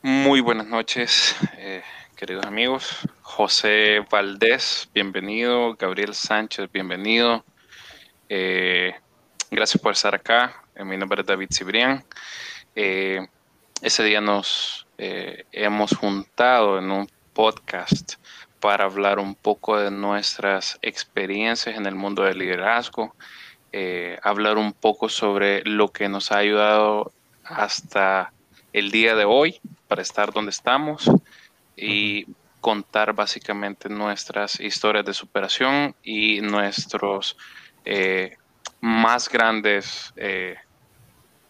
Muy buenas noches, eh, queridos amigos. José Valdés, bienvenido. Gabriel Sánchez, bienvenido. Eh, gracias por estar acá. Eh, mi nombre es David Cibrián. ese día nos hemos juntado en un podcast para hablar un poco de nuestras experiencias en el mundo del liderazgo, hablar un poco sobre lo que nos ha ayudado hasta el día de hoy para estar donde estamos y contar básicamente nuestras historias de superación y nuestros eh, más grandes eh,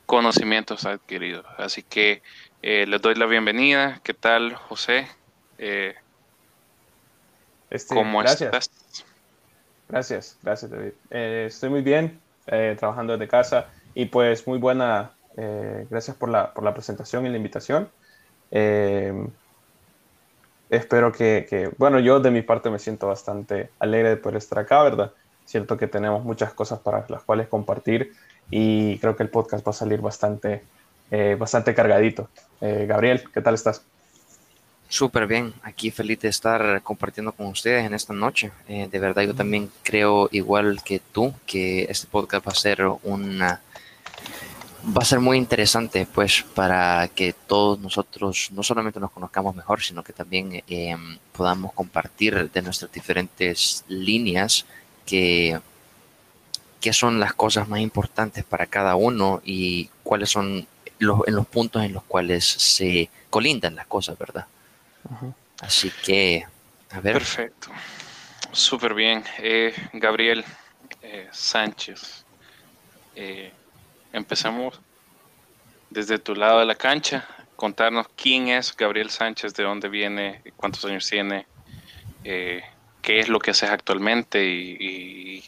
conocimientos adquiridos. Así que eh, les doy la bienvenida. ¿Qué tal, José? Este, ¿Cómo estás? Gracias, gracias, David. estoy muy bien, trabajando desde casa y pues muy buena eh, gracias por la, por la, presentación y la invitación. Eh, espero que, bueno, yo de mi parte me siento bastante alegre de poder estar acá, ¿verdad? Cierto que tenemos muchas cosas para las cuales compartir y creo que el podcast va a salir bastante, eh, bastante cargadito. Gabriel, ¿qué tal estás? Súper bien, aquí feliz de estar compartiendo con ustedes en esta noche. de verdad, yo también creo, igual que tú, que este podcast va a ser una va a ser muy interesante, pues, para que todos nosotros no solamente nos conozcamos mejor, sino que también em, podamos compartir de nuestras diferentes líneas que, qué son las cosas más importantes para cada uno y cuáles son los, en los puntos en los cuales se colindan las cosas, ¿verdad? Así que, a ver. Perfecto. Súper bien. Eh, Gabriel eh, Sánchez. Eh, empezamos desde tu lado de la cancha, contarnos quién es Gabriel Sánchez, de dónde viene, cuántos años tiene, eh, qué es lo que haces actualmente y,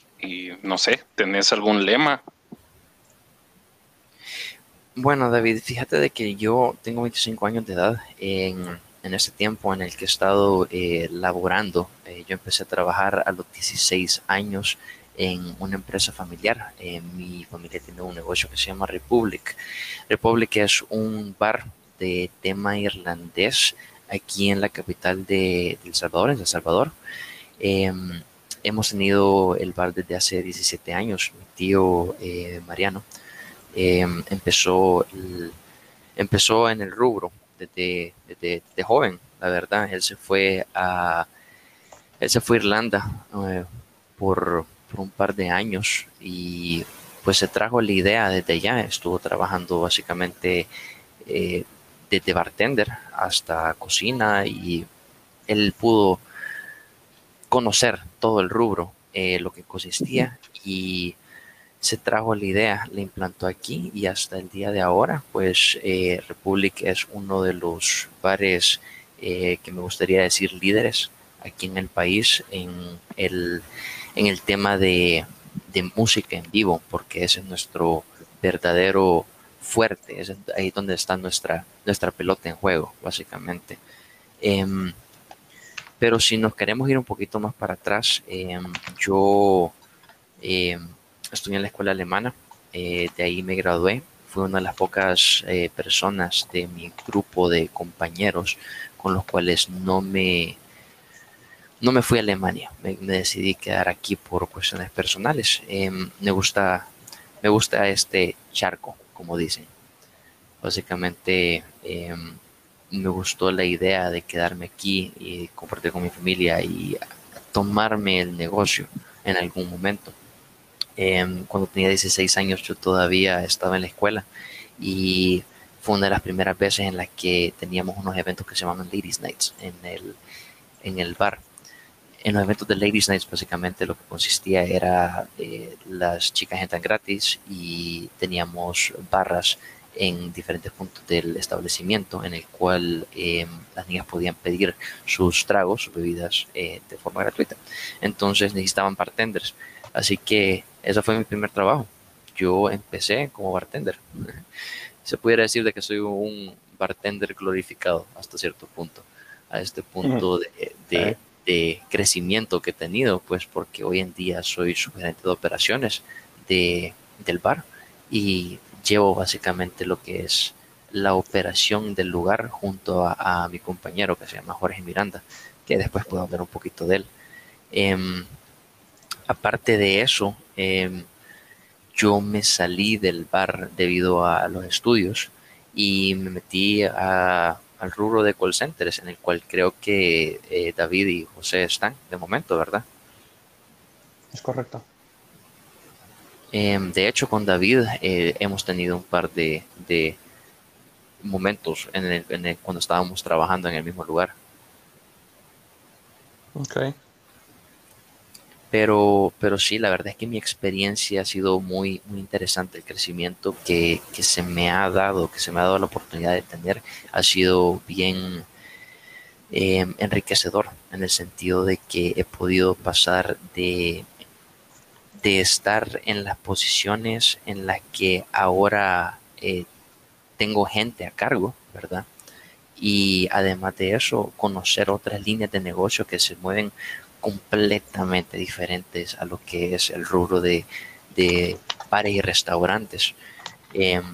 no sé, ¿tenés algún lema? Bueno, David, fíjate de que yo tengo 25 años de edad. En, en ese tiempo en el que he estado eh, laborando, eh, yo empecé a trabajar a los 16 años en una empresa familiar. Eh, mi familia tiene un negocio que se llama Republic. Republic es un bar de tema irlandés aquí en la capital de, El Salvador, en El Salvador. Em, hemos tenido el bar desde hace 17 años. Mi tío eh, Mariano em, empezó, empezó en el rubro desde, desde, joven, la verdad. Él se fue a, él se fue a Irlanda eh, por, por un par de años y pues se trajo la idea desde ya, estuvo trabajando básicamente eh, desde bartender hasta cocina y él pudo conocer todo el rubro, eh, lo que consistía y se trajo la idea, la implantó aquí y hasta el día de ahora, pues eh, Republic es uno de los bares que me gustaría decir líderes aquí en el país en el en el tema de, música en vivo, porque ese es nuestro verdadero fuerte, es ahí donde está nuestra, nuestra pelota en juego, básicamente. Em, pero si nos queremos ir un poquito más para atrás, em, yo em, estudié en la escuela alemana, eh, de ahí me gradué, fui una de las pocas eh, personas de mi grupo de compañeros con los cuales no me no me fui a Alemania, me, decidí quedar aquí por cuestiones personales. Em, me gusta, me gusta este charco, como dicen. Básicamente em, me gustó la idea de quedarme aquí y compartir con mi familia y tomarme el negocio en algún momento. Em, cuando tenía 16 años yo todavía estaba en la escuela y fue una de las primeras veces en las que teníamos unos eventos que se llamaban Ladies Nights en el, en el bar en los eventos de Ladies Nights básicamente lo que consistía era eh, las chicas entran gratis y teníamos barras en diferentes puntos del establecimiento en el cual eh, las niñas podían pedir sus tragos, sus bebidas eh, de forma gratuita. Entonces necesitaban bartenders. Así que ese fue mi primer trabajo. Yo empecé como bartender. Se pudiera decir de que soy un bartender glorificado hasta cierto punto. A este punto de de crecimiento que he tenido, pues porque hoy en día soy gerente de operaciones de, del bar y llevo básicamente lo que es la operación del lugar junto a, mi compañero que se llama Jorge Miranda, que después puedo hablar un poquito de él. Em, aparte de eso, em, yo me salí del bar debido a los estudios y me metí al rubro de call centers, en el cual creo que eh, David y José están de momento, ¿verdad? Es correcto. Em, de hecho, con David eh, hemos tenido un par de, momentos en cuando estábamos trabajando en el mismo lugar. Ok. Pero, pero sí, la verdad es que mi experiencia ha sido muy, muy interesante. El crecimiento que, se me ha dado, que se me ha dado la oportunidad de tener, ha sido bien em, enriquecedor en el sentido de que he podido pasar de, de estar en las posiciones en las que ahora eh, tengo gente a cargo, ¿verdad? Y además de eso, conocer otras líneas de negocio que se mueven completamente diferentes a lo que es el rubro de, de bares y restaurantes. Em,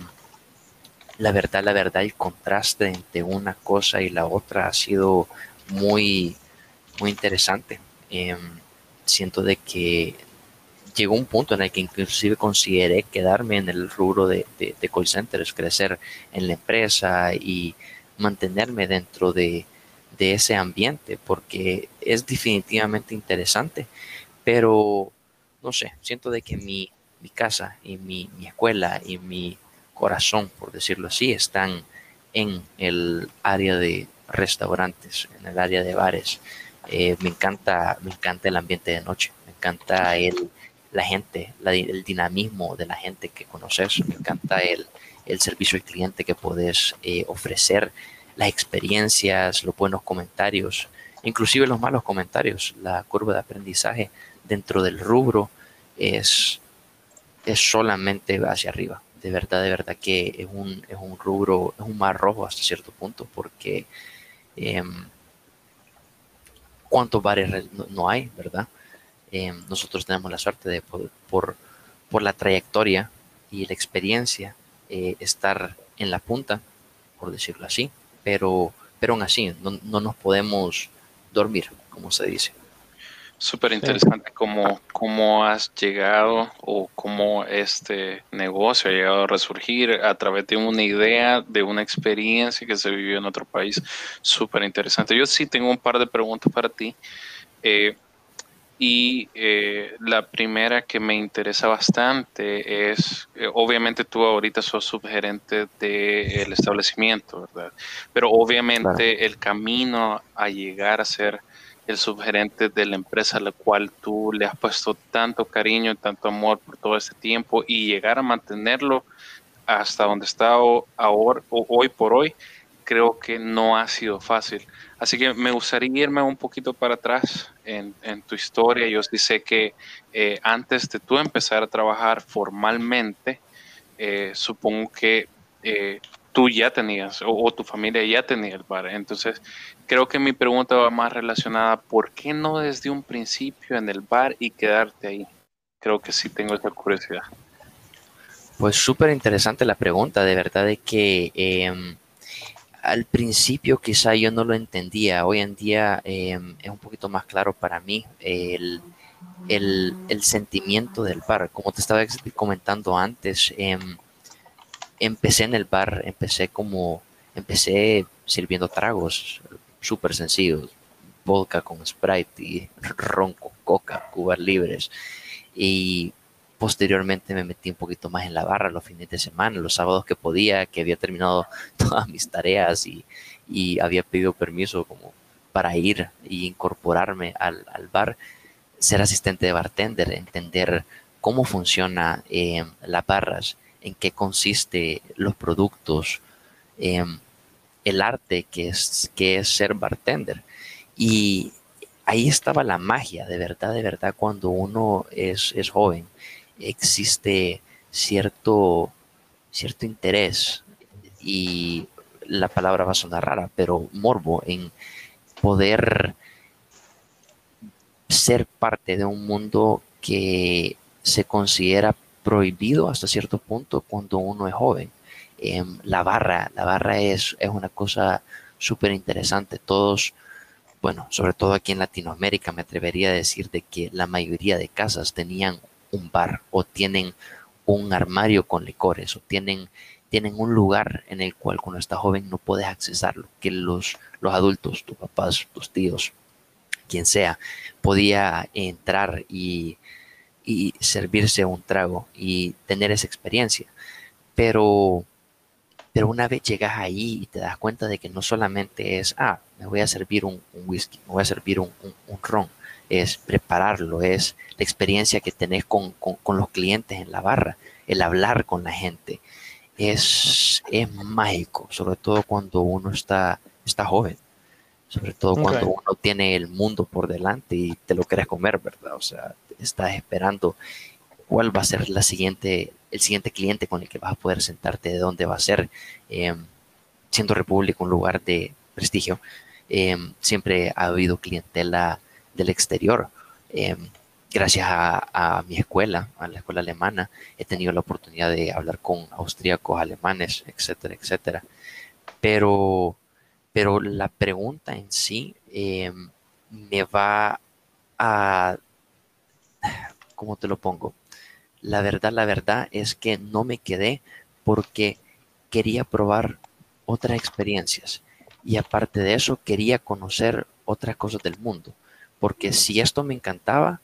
la verdad, la verdad, el contraste entre una cosa y la otra ha sido muy, muy interesante. Em, siento de que llegó un punto en el que inclusive consideré quedarme en el rubro de, de, de call centers, crecer en la empresa y mantenerme dentro de, de ese ambiente porque es definitivamente interesante, pero no sé, siento de que mi, mi casa y mi, mi, escuela y mi corazón, por decirlo así, están en el área de restaurantes, en el área de bares. Eh, me encanta, me encanta el ambiente de noche, me encanta el, la gente, el dinamismo de la gente que conoces, me encanta el, el servicio al cliente que puedes eh, ofrecer las experiencias, los buenos comentarios, inclusive los malos comentarios. La curva de aprendizaje dentro del rubro es, es solamente hacia arriba. De verdad, de verdad que es un, es un rubro, es un mar rojo hasta cierto punto, porque em, cuántos bares no, hay, ¿verdad? Em, nosotros tenemos la suerte de por, por la trayectoria y la experiencia eh, estar en la punta, por decirlo así, pero, pero aún así no, no nos podemos dormir, como se dice. Súper interesante cómo, cómo has llegado o cómo este negocio ha llegado a resurgir a través de una idea, de una experiencia que se vivió en otro país. Súper interesante. Yo sí tengo un par de preguntas para ti. Eh, y eh, la primera que me interesa bastante es, eh, obviamente tú ahorita sos subgerente del establecimiento, ¿verdad? Pero obviamente el camino a llegar a ser el subgerente de la empresa a la cual tú le has puesto tanto cariño, tanto amor por todo este tiempo y llegar a mantenerlo hasta donde está ahora, hoy por hoy, creo que no ha sido fácil. Así que me gustaría irme un poquito para atrás en, tu historia. Yo sí sé que eh, antes de tú empezar a trabajar formalmente, eh, supongo que eh, tú ya tenías o, tu familia ya tenía el bar. Entonces, creo que mi pregunta va más relacionada, ¿por qué no desde un principio en el bar y quedarte ahí? Creo que sí tengo esa curiosidad. Pues súper interesante la pregunta, de verdad de que em, al principio quizá yo no lo entendía, hoy en día em, es un poquito más claro para mí el, sentimiento del bar. Como te estaba comentando antes, em, empecé en el bar, empecé como, empecé sirviendo tragos súper sencillos, vodka con Sprite y ron con coca, cubas libres. Y Posteriormente me metí un poquito más en la barra los fines de semana, los sábados que podía, que había terminado todas mis tareas y, había pedido permiso como para ir e incorporarme al, bar, ser asistente de bartender, entender cómo funciona eh, las barras, en qué consiste los productos, eh, el arte que es, que es ser bartender. Y ahí estaba la magia, de verdad, de verdad, cuando uno es, es joven existe cierto, cierto interés y la palabra va a sonar rara, pero morbo en poder ser parte de un mundo que se considera prohibido hasta cierto punto cuando uno es joven. Em, la barra, la barra es, es una cosa súper interesante. Todos, bueno, sobre todo aquí en Latinoamérica, me atrevería a decir de que la mayoría de casas tenían un bar o tienen un armario con licores o tienen, tienen un lugar en el cual cuando estás joven no puedes accesarlo, que los, los adultos, tus papás, tus tíos, quien sea, podía entrar y, y servirse un trago y tener esa experiencia. Pero pero una vez llegas ahí y te das cuenta de que no solamente es, ah, me voy a servir un, whisky, me voy a servir un, ron, es prepararlo, es la experiencia que tenés con, los clientes en la barra, el hablar con la gente. Es, es mágico, sobre todo cuando uno está, está joven, sobre todo cuando uno tiene el mundo por delante y te lo quieres comer, ¿verdad? O sea, estás esperando cuál va a ser la siguiente, el siguiente cliente con el que vas a poder sentarte, de dónde va a ser. Em, siendo República un lugar de prestigio, em, siempre ha habido clientela del exterior. Em, gracias a, mi escuela, a la escuela alemana, he tenido la oportunidad de hablar con austríacos, alemanes, etcétera, etcétera. Pero, pero la pregunta en sí me va a, ¿cómo te lo pongo? La verdad, la verdad es que no me quedé porque quería probar otras experiencias. Y aparte de eso, quería conocer otras cosas del mundo. Porque si esto me encantaba,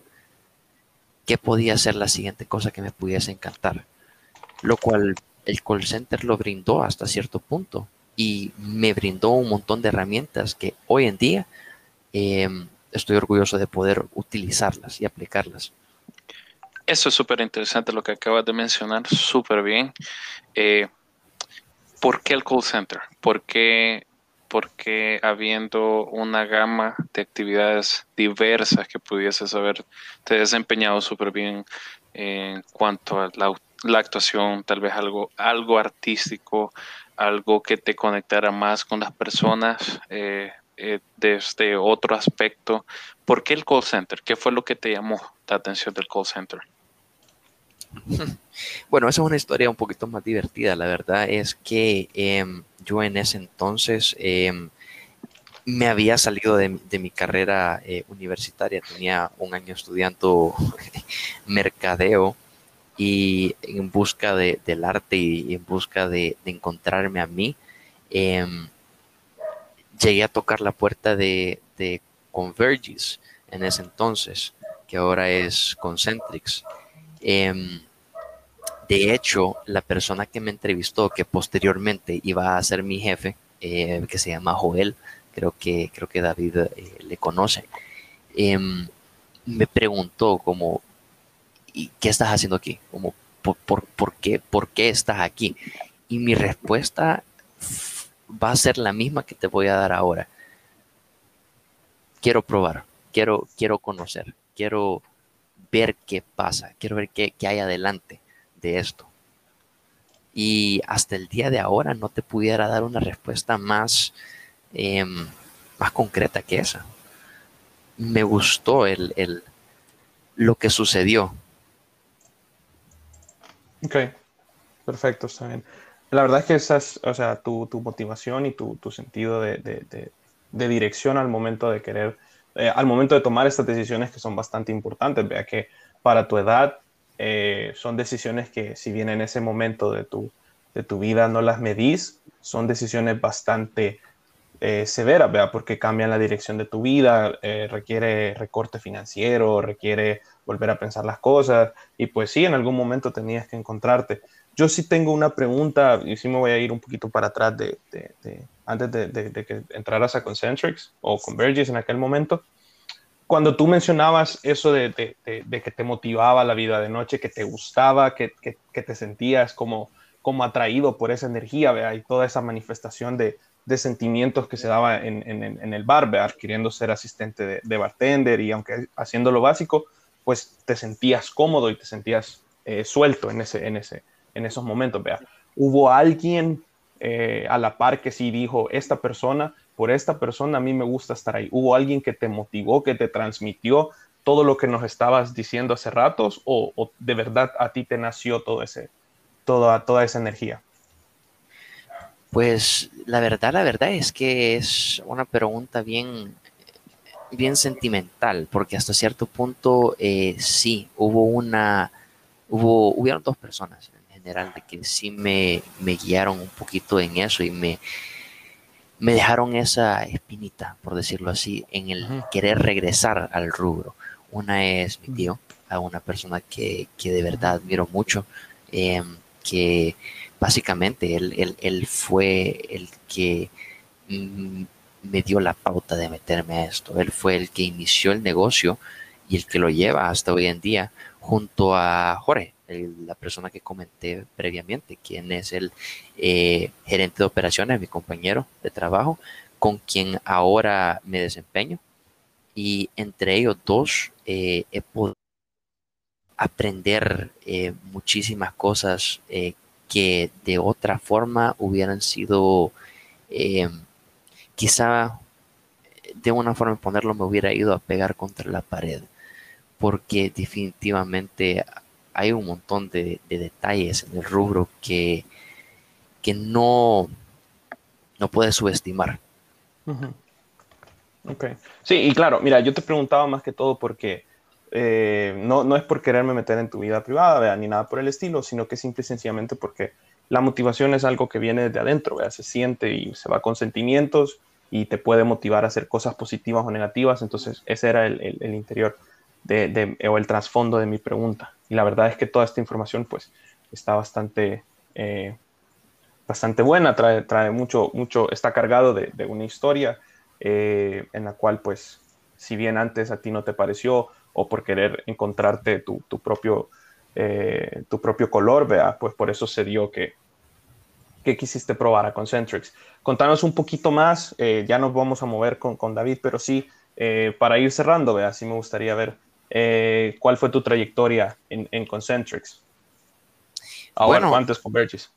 ¿qué podía ser la siguiente cosa que me pudiese encantar? Lo cual el call center lo brindó hasta cierto punto y me brindó un montón de herramientas que hoy en día em, estoy orgulloso de poder utilizarlas y aplicarlas. Eso es súper interesante lo que acabas de mencionar, súper bien. Eh, ¿Por qué el call center? ¿Por qué, porque habiendo una gama de actividades diversas que pudieses haber te desempeñado súper bien en cuanto a la, actuación, tal vez algo, algo artístico, algo que te conectara más con las personas eh, eh, desde otro aspecto? ¿Por qué el call center? ¿Qué fue lo que te llamó la atención del call center? Bueno, esa es una historia un poquito más divertida. La verdad es que em, yo en ese entonces em, me había salido de, mi carrera eh, universitaria. Tenía un año estudiando mercadeo y en busca del arte y en busca de, encontrarme a mí, em, llegué a tocar la puerta de, de en ese entonces, que ahora es Concentrix. Em, de hecho, la persona que me entrevistó, que posteriormente iba a ser mi jefe, eh, que se llama Joel, creo que, creo que David eh, le conoce, em, me preguntó como, ¿y qué estás haciendo aquí? Como, ¿por, qué, ¿Por qué estás aquí? Y mi respuesta va a ser la misma que te voy a dar ahora. Quiero probar, quiero, quiero conocer, quiero ver qué pasa, quiero ver qué, hay adelante de esto. Y hasta el día de ahora no te pudiera dar una respuesta más, em, más concreta que esa. Me gustó el, lo que sucedió. Ok, perfecto, está bien. La verdad es que esas, o sea, tu, motivación y tu, sentido de, dirección al momento de querer eh, al momento de tomar estas decisiones que son bastante importantes. Vea que para tu edad eh, son decisiones que si bien en ese momento de tu, de tu vida no las medís, son decisiones bastante eh, severas, ¿vea? porque cambian la dirección de tu vida, requiere recorte financiero, requiere volver a pensar las cosas y pues sí, en algún momento tenías que encontrarte. Yo sí tengo una pregunta y sí me voy a ir un poquito para atrás de, antes de, que entraras a Concentrix o Convergys en aquel momento. Cuando tú mencionabas eso de, que te motivaba la vida de noche, que te gustaba, que, te sentías como, atraído por esa energía, ¿vea? y toda esa manifestación de, sentimientos que se daba en, el bar, ¿vea? queriendo ser asistente de, bartender y aunque haciendo lo básico, pues te sentías cómodo y te sentías eh, suelto en, ese, en, ese, en esos momentos. ¿vea? ¿Hubo alguien eh, a la par que sí dijo, esta persona, por esta persona a mí me gusta estar ahí. ¿Hubo alguien que te motivó, que te transmitió todo lo que nos estabas diciendo hace ratos o, de verdad a ti te nació todo ese, toda, toda esa energía? Pues la verdad, la verdad es que es una pregunta bien, bien sentimental, porque hasta cierto punto eh, sí, hubo una, hubo, hubieron dos personas general de que sí me, me guiaron un poquito en eso y me, me dejaron esa espinita, por decirlo así, en el querer regresar al rubro. Una es mi tío, a una persona que, que de verdad admiro mucho, em, que básicamente él, él, fue el que mm, me dio la pauta de meterme a esto. Él fue el que inició el negocio y el que lo lleva hasta hoy en día junto a Jorge, la persona que comenté previamente, quien es el eh, gerente de operaciones, mi compañero de trabajo, con quien ahora me desempeño. Y entre ellos dos eh, he podido aprender eh, muchísimas cosas que de otra forma hubieran sido, quizá de una forma de ponerlo me hubiera ido a pegar contra la pared, porque definitivamente hay un montón de, detalles en el rubro que, que no, no puedes subestimar. Ok. Sí, y claro, mira, yo te preguntaba más que todo porque eh, no, no es por quererme meter en tu vida privada, ni nada por el estilo, sino que simple y sencillamente porque la motivación es algo que viene de adentro, se siente y se va con sentimientos y te puede motivar a hacer cosas positivas o negativas. Entonces, ese era el, el, interior de, o el trasfondo de mi pregunta. Y la verdad es que toda esta información, pues, está bastante, eh, bastante buena, trae, trae mucho, mucho, está cargado de, de una historia eh, en la cual, pues, si bien antes a ti no te pareció o por querer encontrarte tu, propio, eh, tu propio color, vea, pues por eso se dio que, que quisiste probar a Concentrix. Contanos un poquito más, ya nos vamos a mover con, David, pero sí, para ir cerrando, vea, sí me gustaría ver cuál fue tu trayectoria en, Concentrix. Ahora, bueno, antes Convergys.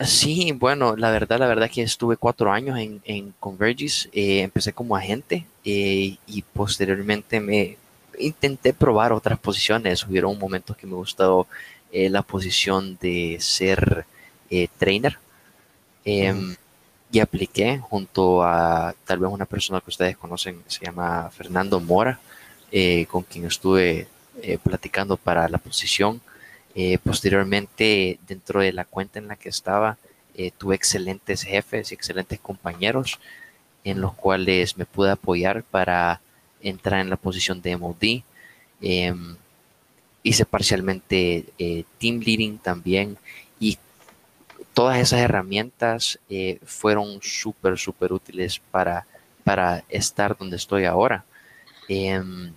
Sí, bueno, la verdad, la verdad que estuve cuatro años en, en Convergys. empecé como agente y posteriormente me, intenté probar otras posiciones. Hubieron momentos que me gustó eh, la posición de ser eh, trainer. Em, y apliqué junto a tal vez una persona que ustedes conocen, se llama Fernando Mora, eh, con quien estuve platicando para la posición. posteriormente, dentro de la cuenta en la que estaba, tuve excelentes jefes y excelentes compañeros en los cuales me pude apoyar para entrar en la posición de MOD. Em, hice parcialmente eh, team leading también y todas esas herramientas eh, fueron súper, súper útiles para, para estar donde estoy ahora. Em,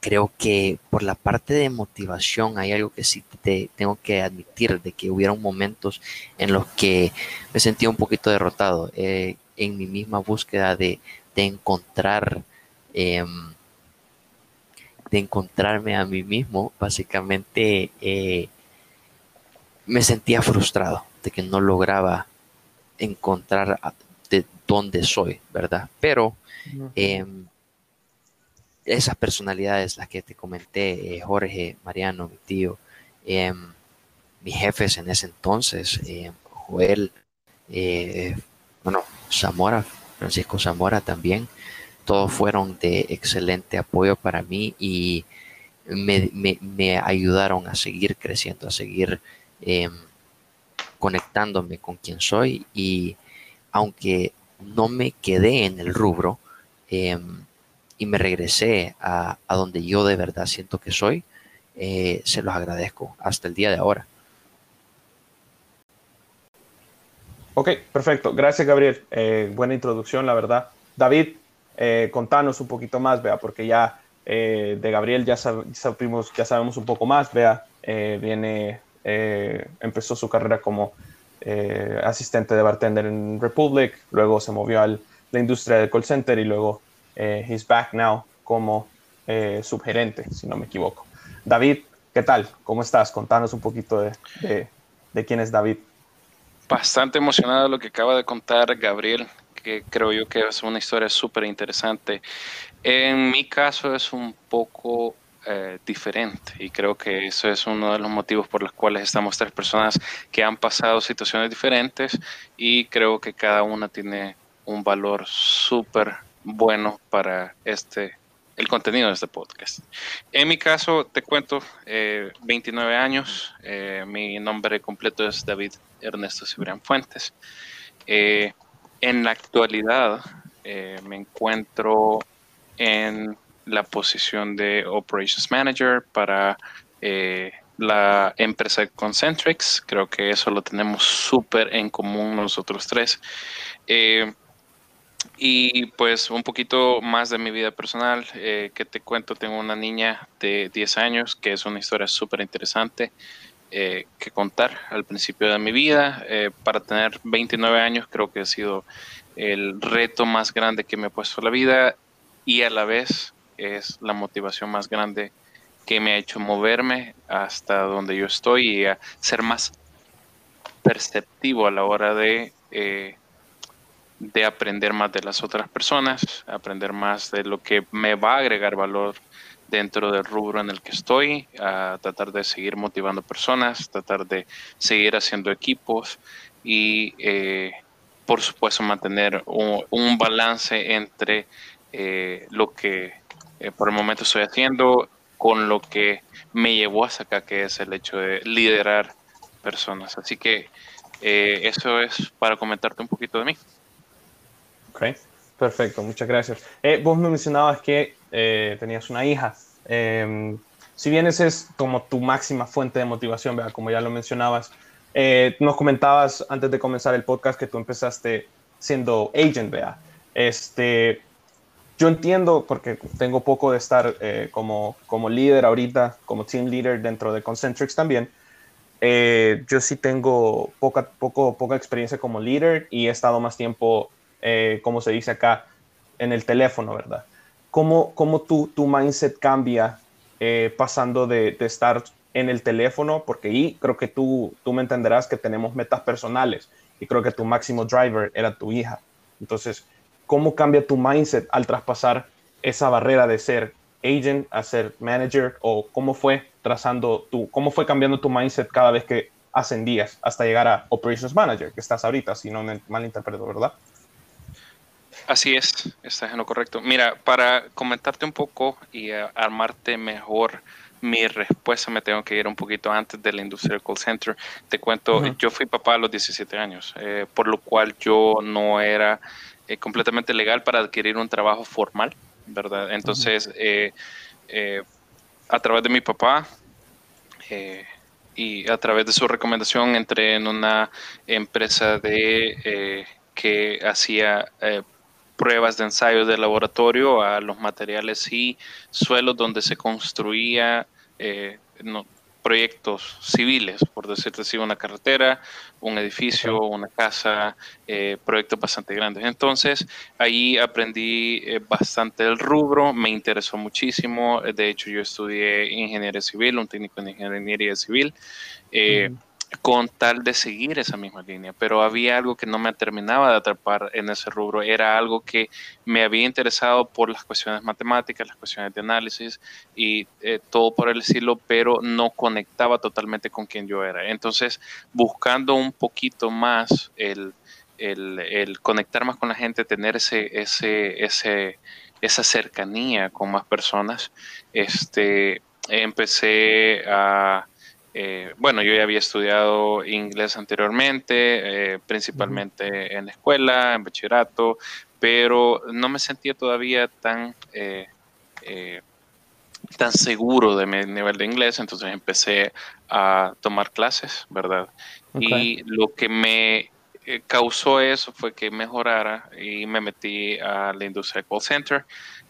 creo que por la parte de motivación hay algo que sí te tengo que admitir, de que hubieron momentos en los que me sentía un poquito derrotado eh, en mi misma búsqueda de, de encontrar Em, de encontrarme a mí mismo, básicamente eh, me sentía frustrado de que no lograba encontrar de dónde soy, ¿verdad? Pero esas personalidades, las que te comenté, eh, Jorge, Mariano, mi tío, em, mis jefes en ese entonces, Joel, eh, bueno, Zamora, Francisco Zamora también, todos fueron de excelente apoyo para mí y me, ayudaron a seguir creciendo, a seguir em, conectándome con quien soy y aunque no me quedé en el rubro em, y me regresé a, donde yo de verdad siento que soy, eh, se los agradezco hasta el día de ahora. Ok, perfecto. Gracias, Gabriel. Eh, buena introducción, la verdad. David, eh, contanos un poquito más, vea, porque ya eh, de Gabriel ya, sabemos, ya sabemos un poco más, vea, viene, empezó su carrera como asistente de bartender en Republic, luego se movió a la industria del call center y luego he's back now como subgerente, si no me equivoco. David, ¿qué tal? ¿Cómo estás? Contanos un poquito de, de quién es David. Bastante emocionado de lo que acaba de contar Gabriel que creo yo que es una historia súper interesante. En mi caso es un poco eh, diferente y creo que eso es uno de los motivos por los cuales estamos tres personas que han pasado situaciones diferentes y creo que cada una tiene un valor súper bueno para este el contenido de este podcast. En mi caso, te cuento, 29 años, mi nombre completo es David Ernesto Cibrián Fuentes. en la actualidad, me encuentro en la posición de Operations Manager para eh, la empresa Concentrix. Creo que eso lo tenemos súper en común nosotros tres. Eh, y pues un poquito más de mi vida personal, eh, que te cuento, tengo una niña de 10 años, que es una historia súper interesante que contar al principio de mi vida. para tener 29 años creo que ha sido el reto más grande que me ha puesto la vida y a la vez es la motivación más grande que me ha hecho moverme hasta donde yo estoy y a ser más perceptivo a la hora de, eh, de aprender más de las otras personas, aprender más de lo que me va a agregar valor dentro del rubro en el que estoy, a tratar de seguir motivando personas, tratar de seguir haciendo equipos y eh, por supuesto mantener un, balance entre eh, lo que eh, por el momento estoy haciendo con lo que me llevó hasta acá, que es el hecho de liderar personas. Así que eh, eso es para comentarte un poquito de mí. Perfecto, muchas gracias. Eh, vos me mencionabas que tenías una hija. Em, si bien esa es como tu máxima fuente de motivación, ¿verdad? como ya lo mencionabas, nos comentabas antes de comenzar el podcast que tú empezaste siendo agent, ¿verdad? Este, yo entiendo, porque tengo poco de estar eh, como, como líder ahorita, como team leader dentro de Concentrix también. Eh, yo sí tengo poca, poco, poca experiencia como líder y he estado más tiempo, eh, como se dice acá, en el teléfono, ¿verdad? ¿Cómo, cómo tu, tu mindset cambia pasando de, de, estar en el teléfono? Porque ahí creo que tú, tú me entenderás que tenemos metas personales y creo que tu máximo driver era tu hija. Entonces, cómo cambia tu mindset al traspasar esa barrera de ser agent a ser manager o cómo fue trazando tu, cómo fue cambiando tu mindset cada vez que ascendías hasta llegar a operations manager, que estás ahorita, si no me malinterpreto, ¿verdad? Así es, estás en lo correcto. Mira, para comentarte un poco y armarte mejor mi respuesta, me tengo que ir un poquito antes de la industria del call center. Te cuento, yo fui papá a los 17 años, eh, por lo cual yo no era eh, completamente legal para adquirir un trabajo formal, ¿verdad? Entonces, eh, eh, a través de mi papá y a través de su recomendación entré en una empresa de que hacía pruebas de ensayos de laboratorio a los materiales y suelos donde se construía no, proyectos civiles, por decirte así, una carretera, un edificio, una casa, eh, proyectos bastante grandes. Entonces, ahí aprendí eh, bastante el rubro, me interesó muchísimo. De hecho, yo estudié ingeniería civil, un técnico en ingeniería civil. Eh, con tal de seguir esa misma línea, pero había algo que no me terminaba de atrapar en ese rubro, era algo que me había interesado por las cuestiones matemáticas, las cuestiones de análisis y eh, todo por el estilo, pero no conectaba totalmente con quien yo era. Entonces, buscando un poquito más el, el, conectar más con la gente, tener ese, ese, ese, esa cercanía con más personas, este, empecé a eh, bueno, yo ya había estudiado inglés anteriormente, eh, principalmente en la escuela, en bachillerato, pero no me sentía todavía tan, eh, tan seguro de mi nivel de inglés, entonces empecé a tomar clases, ¿verdad? Y lo que me causó eso fue que mejorara y me metí a la industria de call center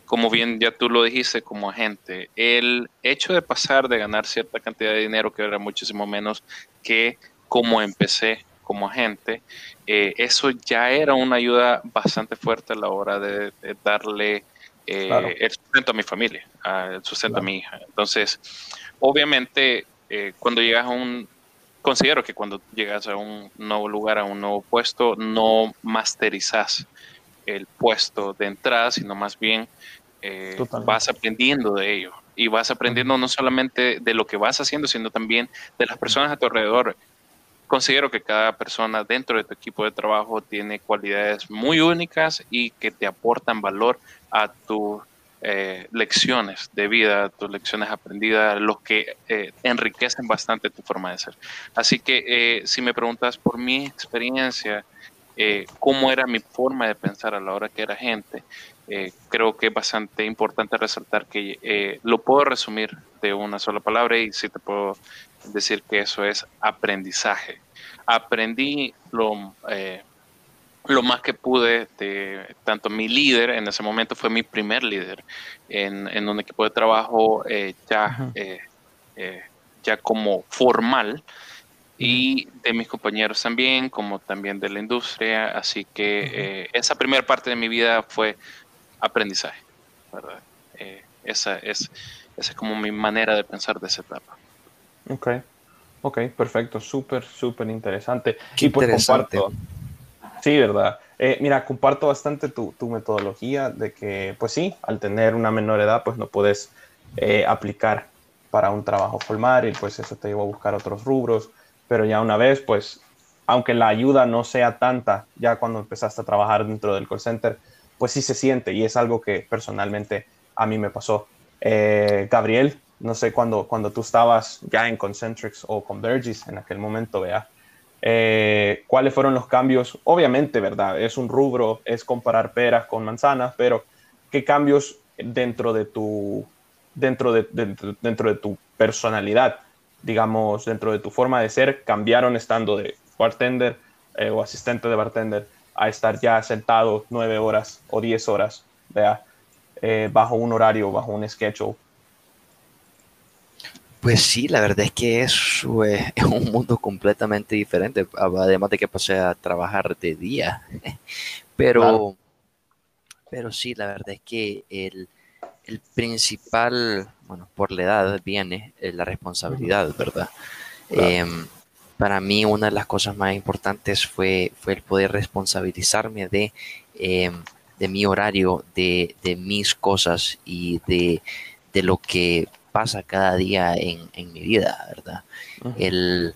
como bien ya tú lo dijiste como agente, el hecho de pasar de ganar cierta cantidad de dinero, que era muchísimo menos que como empecé como agente, eh, eso ya era una ayuda bastante fuerte a la hora de, darle eh, el sustento a mi familia, el sustento a mi hija. Entonces, obviamente, eh, cuando llegas a un, considero que cuando llegas a un nuevo lugar, a un nuevo puesto, no masterizas el puesto de entrada, sino más bien eh, vas aprendiendo de ello. y vas aprendiendo no solamente de lo que vas haciendo, sino también de las personas a tu alrededor. Considero que cada persona dentro de tu equipo de trabajo tiene cualidades muy únicas y que te aportan valor a tus eh, lecciones de vida, tus lecciones aprendidas, los que eh, enriquecen bastante tu forma de ser. Así que si me preguntas por mi experiencia, cómo era mi forma de pensar a la hora que era gente, creo que es bastante importante resaltar que lo puedo resumir de una sola palabra y si te puedo decir que eso es aprendizaje. Aprendí lo lo más que pude de tanto mi líder, en ese momento fue mi primer líder en, un equipo de trabajo eh, ya, eh, eh, ya como formal y de mis compañeros también, como también de la industria. Así que esa primera parte de mi vida fue aprendizaje, ¿verdad? esa, es, esa es como mi manera de pensar de esa etapa. Ok, ok, perfecto, súper, súper interesante. y pues interesante. comparto Sí, verdad. Eh, mira, comparto bastante tu, metodología de que, pues sí, al tener una menor edad, pues no puedes eh, aplicar para un trabajo formal y pues eso te lleva a buscar otros rubros, pero ya una vez, pues, aunque la ayuda no sea tanta, ya cuando empezaste a trabajar dentro del call center, pues sí se siente y es algo que personalmente a mí me pasó. Eh, Gabriel, no sé, cuando, cuando tú estabas ya en Concentrix o Convergys en aquel momento, vea, eh, cuáles fueron los cambios. Obviamente, ¿verdad? Es un rubro, es comparar peras con manzanas, pero ¿qué cambios dentro de tu, dentro de, dentro de tu personalidad, digamos, dentro de tu forma de ser, cambiaron estando de bartender eh, o asistente de bartender a estar ya sentado nueve horas o diez horas, vea, eh, bajo un horario, bajo un schedule pues sí, la verdad es que es, un mundo completamente diferente, además de que pasé a trabajar de día. Pero, pero sí, la verdad es que el, principal, bueno, por la edad viene eh, la responsabilidad, ¿verdad? Em, para mí una de las cosas más importantes fue, fue el poder responsabilizarme de, em, de mi horario, de, de mis cosas y de, de lo que pasa cada día en, mi vida, ¿verdad? el,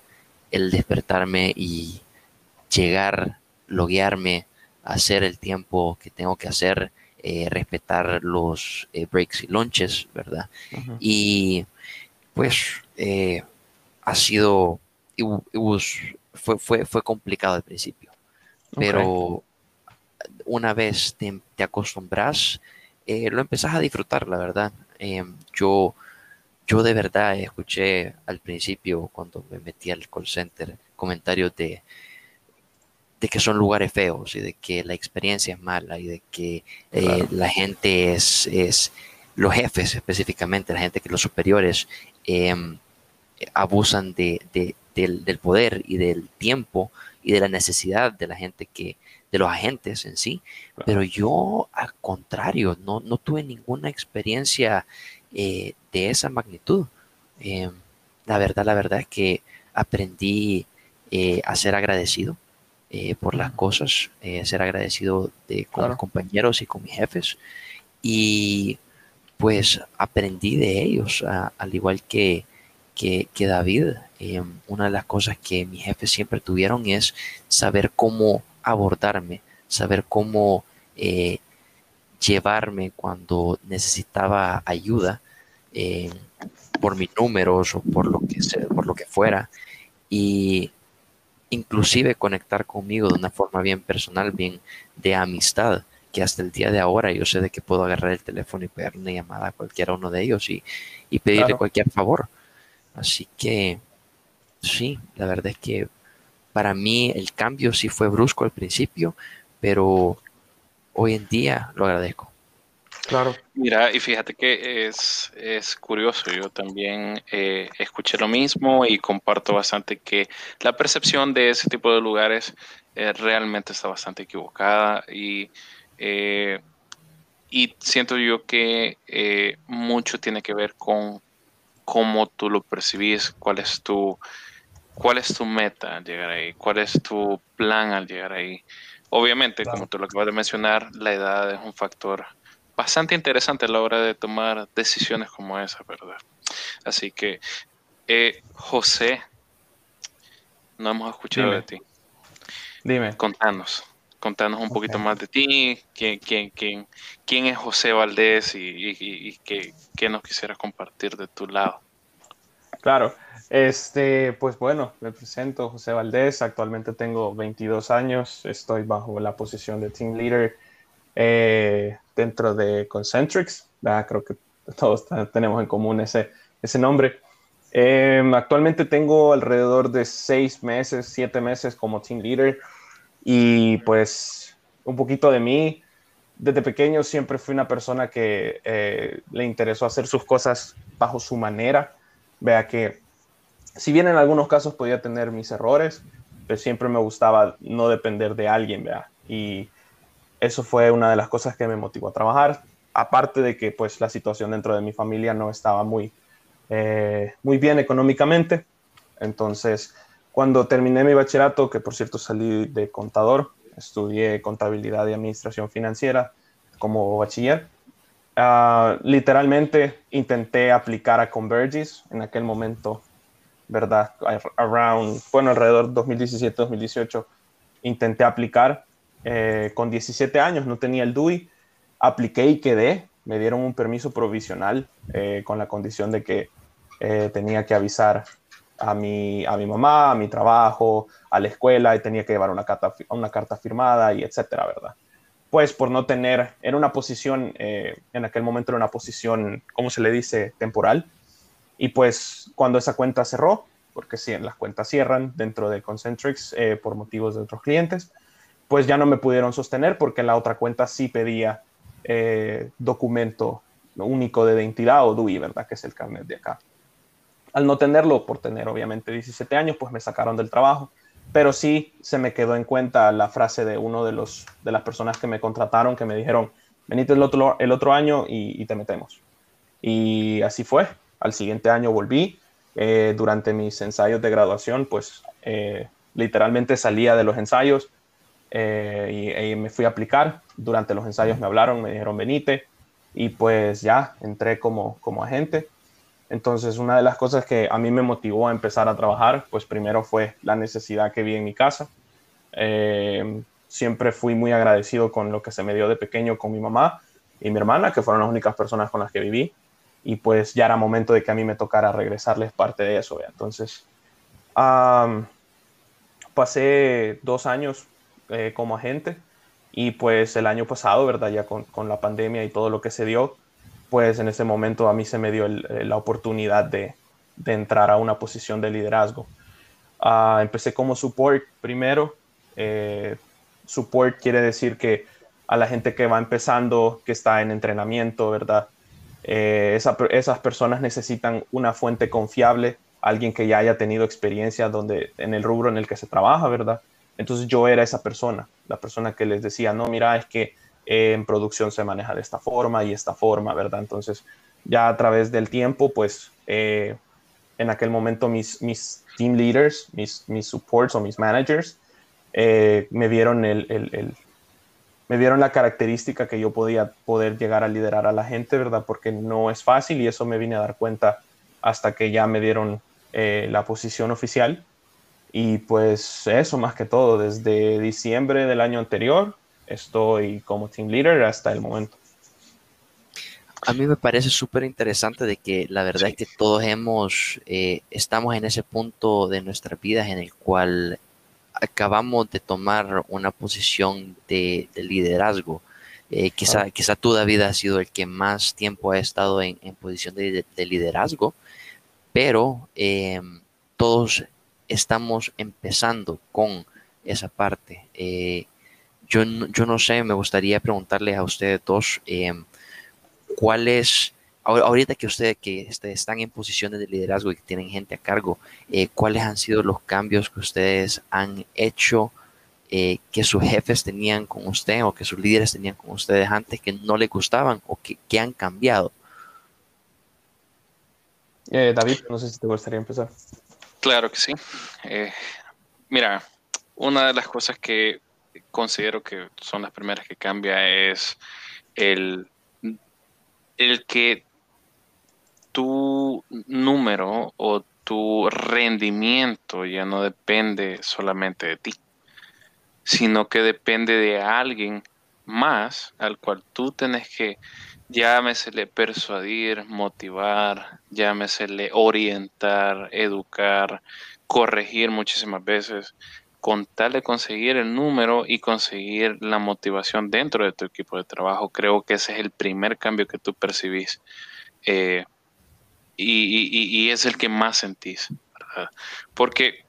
despertarme y llegar, loguearme, hacer el tiempo que tengo que hacer, eh, respetar los eh, breaks y lunches, ¿verdad? Y pues eh, ha sido, fue, fue, fue complicado al principio, pero una vez te, te acostumbras, lo empezás a disfrutar, la verdad. yo yo de verdad escuché al principio, cuando me metí al call center, comentarios de, de que son lugares feos y de que la experiencia es mala y de que eh, la gente es, es, los jefes específicamente, la gente que los superiores em, abusan de, del, del, poder y del tiempo y de la necesidad de la gente que, de los agentes en sí. Pero yo, al contrario, no, no tuve ninguna experiencia eh, de esa magnitud. Eh, la verdad, la verdad es que aprendí eh, a ser agradecido por las cosas, ser agradecido de, con mis compañeros y con mis jefes. Y pues aprendí de ellos, al igual que, que, que David. una de las cosas que mis jefes siempre tuvieron es saber cómo abordarme, saber cómo llevarme cuando necesitaba ayuda eh, por mis números o por lo que por lo que fuera y inclusive conectar conmigo de una forma bien personal, bien de amistad, que hasta el día de ahora yo sé de que puedo agarrar el teléfono y pegar una llamada a cualquiera uno de ellos y, pedirle cualquier favor. Así que sí, la verdad es que para mí el cambio sí fue brusco al principio, pero hoy en día lo agradezco. Claro. Mira, y fíjate que es, es curioso, yo también eh, escuché lo mismo y comparto bastante que la percepción de ese tipo de lugares eh, realmente está bastante equivocada y, eh, y siento yo que mucho tiene que ver con cómo tú lo percibís, cuál es tu, cuál es tu meta al llegar ahí, cuál es tu plan al llegar ahí. Obviamente, como tú lo acabas de mencionar, la edad es un factor bastante interesante a la hora de tomar decisiones como esa, ¿verdad? Así que, eh, José, no hemos escuchado de ti. Dime. Contanos, contanos un poquito más de ti, quién, quién, quién, quién es José Valdés y, qué, qué, nos quisieras compartir de tu lado. Claro, este, pues bueno, me presento José Valdés, actualmente tengo 22 años, estoy bajo la posición de Team Leader eh, dentro de Concentrix, creo que todos tenemos en común ese, ese nombre. Em, actualmente tengo alrededor de seis meses, siete meses como team leader y pues un poquito de mí. Desde pequeño siempre fui una persona que eh, le interesó hacer sus cosas bajo su manera. Vea que si bien en algunos casos podía tener mis errores, pero siempre me gustaba no depender de alguien, vea. Y eso fue una de las cosas que me motivó a trabajar. Aparte de que pues la situación dentro de mi familia no estaba muy, eh, muy bien económicamente. Entonces, cuando terminé mi bachillerato, que por cierto salí de contador, estudié contabilidad y administración financiera como bachiller. Ah, literalmente intenté aplicar a Convergys en aquel momento, ¿verdad? Around, bueno, alrededor 2017-2018, intenté aplicar eh, con 17 años, no tenía el DUI, apliqué y quedé, me dieron un permiso provisional eh, con la condición de que eh, tenía que avisar a mi, a mi mamá, a mi trabajo, a la escuela y tenía que llevar una carta, una carta firmada y etcétera, ¿verdad? Pues por no tener, era una posición, en aquel momento era una posición, ¿cómo se le dice?, temporal. Y pues cuando esa cuenta cerró, porque sí, las cuentas cierran dentro de Concentrix por motivos de otros clientes, pues ya no me pudieron sostener porque la otra cuenta sí pedía eh, documento único de identidad o DUI, ¿verdad? Que es el carnet de acá. Al no tenerlo, por tener obviamente 17 años, pues me sacaron del trabajo. Pero sí se me quedó en cuenta la frase de uno de, los, de las personas que me contrataron que me dijeron, venite el otro, el otro año y, te metemos. Y así fue. Al siguiente año volví. Eh, durante mis ensayos de graduación, pues eh, literalmente salía de los ensayos eh, y, me fui a aplicar. Durante los ensayos me hablaron, me dijeron venite y pues ya entré como, como agente. Entonces una de las cosas que a mí me motivó a empezar a trabajar, pues primero fue la necesidad que vi en mi casa. Eh, siempre fui muy agradecido con lo que se me dio de pequeño con mi mamá y mi hermana, que fueron las únicas personas con las que viví. Y pues ya era momento de que a mí me tocara regresarles parte de eso. Entonces, pasé dos años eh, como agente. Y pues el año pasado, ¿verdad? Ya con, con, la pandemia y todo lo que se dio, pues en ese momento a mí se me dio eh, la oportunidad de, de, entrar a una posición de liderazgo. Uh, empecé como support primero. Eh, support quiere decir que a la gente que va empezando, que está en entrenamiento, ¿verdad? Esa, esas personas necesitan una fuente confiable, alguien que ya haya tenido experiencia donde, en el rubro en el que se trabaja, ¿verdad? Entonces yo era esa persona, la persona que les decía, no, mira, es que eh, en producción se maneja de esta forma y esta forma, ¿verdad? Entonces ya a través del tiempo, pues eh, en aquel momento mis, mis team leaders, mis, mis supports o mis managers, eh, me vieron el, el, me vieron la característica que yo podía poder llegar a liderar a la gente, ¿verdad? Porque no es fácil y eso me vine a dar cuenta hasta que ya me dieron la posición oficial y pues eso más que todo, desde diciembre del año anterior estoy como team leader hasta el momento. A mí me parece súper interesante de que la verdad es que todos hemos, eh, estamos en ese punto de nuestras vidas en el cual acabamos de tomar una posición de, liderazgo. Eh, quizá, quizá tú, David, has sido el que más tiempo ha estado en, posición de, liderazgo, pero eh, todos estamos empezando con esa parte. Eh, yo, yo, no sé, me gustaría preguntarles a ustedes dos, eh, ¿cuál ahorita que ustedes que están en posiciones de liderazgo y que tienen gente a cargo, eh, cuáles han sido los cambios que ustedes han hecho, que sus jefes tenían con usted o que sus líderes tenían con ustedes antes que no les gustaban o que, que han cambiado? David, no sé si te gustaría empezar. Claro que sí. Eh, mira, una de las cosas que considero que son las primeras que cambia es el el que tu número o tu rendimiento ya no depende solamente de ti, sino que depende de alguien más al cual tú tienes que, llámesele persuadir, motivar, llámesele orientar, educar, corregir muchísimas veces, con tal conseguir el número y conseguir la motivación dentro de tu equipo de trabajo. Creo que ese es el primer cambio que tú percibís. Eh, y, es el que más sentís. Porque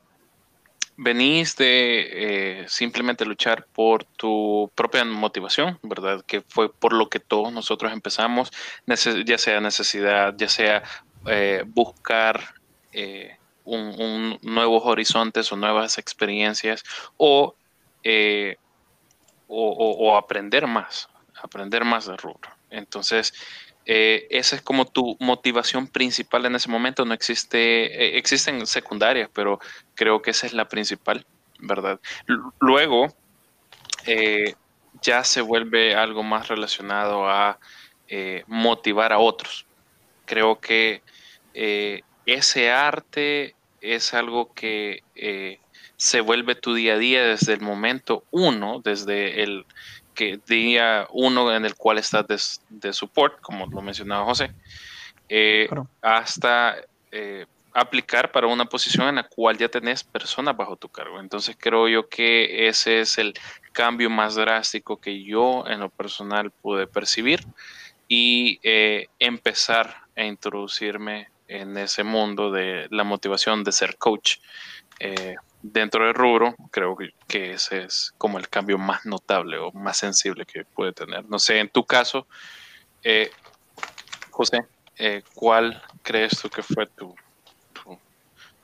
venís de eh, simplemente luchar por tu propia motivación, ¿verdad? Que fue por lo que todos nosotros empezamos, ya sea necesidad, ya sea eh, buscar eh, un, nuevos horizontes o nuevas experiencias o, o, aprender más, aprender más de rubro. Entonces, eh, esa es como tu motivación principal en ese momento. No existe, eh, existen secundarias, pero creo que esa es la principal, ¿verdad? luego, eh, ya se vuelve algo más relacionado a motivar a otros. Creo que ese arte es algo que se vuelve tu día a día desde el momento uno, desde el que día uno en el cual estás de, support, como lo mencionaba José, eh, hasta eh, aplicar para una posición en la cual ya tenés personas bajo tu cargo. Entonces creo yo que ese es el cambio más drástico que yo en lo personal pude percibir y eh, empezar a introducirme en ese mundo de la motivación de ser coach dentro del rubro, creo que, ese es como el cambio más notable o más sensible que puede tener. No sé, en tu caso, eh, José, eh, ¿cuál crees tú que fue tu,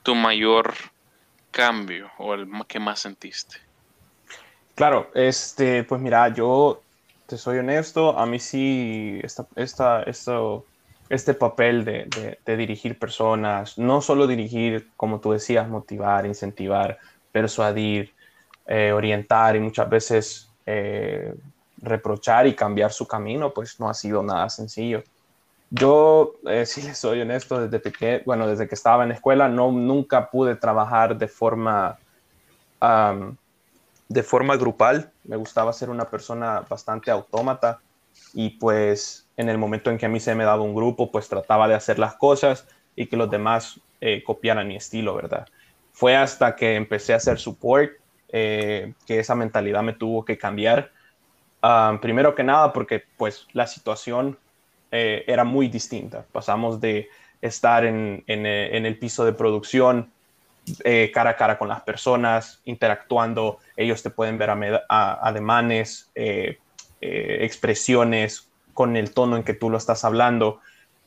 tu, mayor cambio o el que más sentiste? Claro, este, pues mira, yo te soy honesto, a mí sí, esta, esta, esto este papel de, dirigir personas, no solo dirigir, como tú decías, motivar, incentivar, persuadir, eh, orientar y muchas veces eh, reprochar y cambiar su camino, pues no ha sido nada sencillo. Yo, eh, si les soy honesto, desde pequeño, bueno, desde que estaba en la escuela, no, nunca pude trabajar de forma, de forma grupal. Me gustaba ser una persona bastante autómata y pues en el momento en que a mí se me daba un grupo, pues trataba de hacer las cosas y que los demás eh, copiaran mi estilo, ¿verdad? Fue hasta que empecé a hacer support eh, que esa mentalidad me tuvo que cambiar. Ah, primero que nada porque pues la situación eh, era muy distinta. Pasamos de estar en, el piso de producción cara a cara con las personas, interactuando, ellos te pueden ver a, ademanes, expresiones, con el tono en que tú lo estás hablando.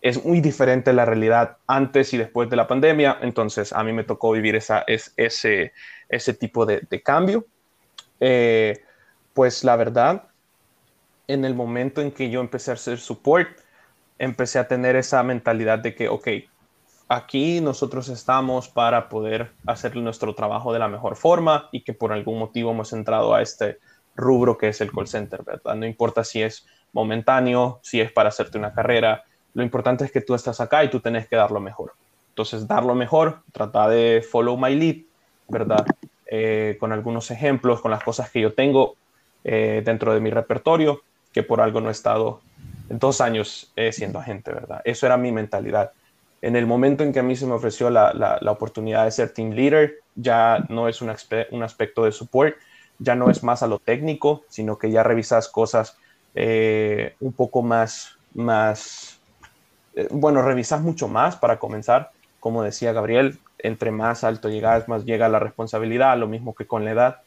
Es muy diferente la realidad antes y después de la pandemia, entonces a mí me tocó vivir esa, es, ese, ese tipo de, cambio. Eh, pues la verdad, en el momento en que yo empecé a hacer support, empecé a tener esa mentalidad de que, ok, aquí nosotros estamos para poder hacer nuestro trabajo de la mejor forma y que por algún motivo hemos entrado a este rubro que es el call center, ¿verdad? No importa si es momentáneo, si es para hacerte una carrera. Lo importante es que tú estás acá y tú tenés que dar lo mejor. Entonces, dar lo mejor, trata de follow my lead, ¿verdad? Eh, con algunos ejemplos, con las cosas que yo tengo eh, dentro de mi repertorio, que por algo no he estado dos años eh, siendo agente, ¿verdad? Eso era mi mentalidad. En el momento en que a mí se me ofreció la, la, oportunidad de ser team leader, ya no es un, un aspecto de support, ya no es más a lo técnico, sino que ya revisas cosas eh, un poco más, más eh, bueno, revisas mucho más para comenzar. Como decía Gabriel, entre más alto llegas, más llega la responsabilidad, lo mismo que con la edad.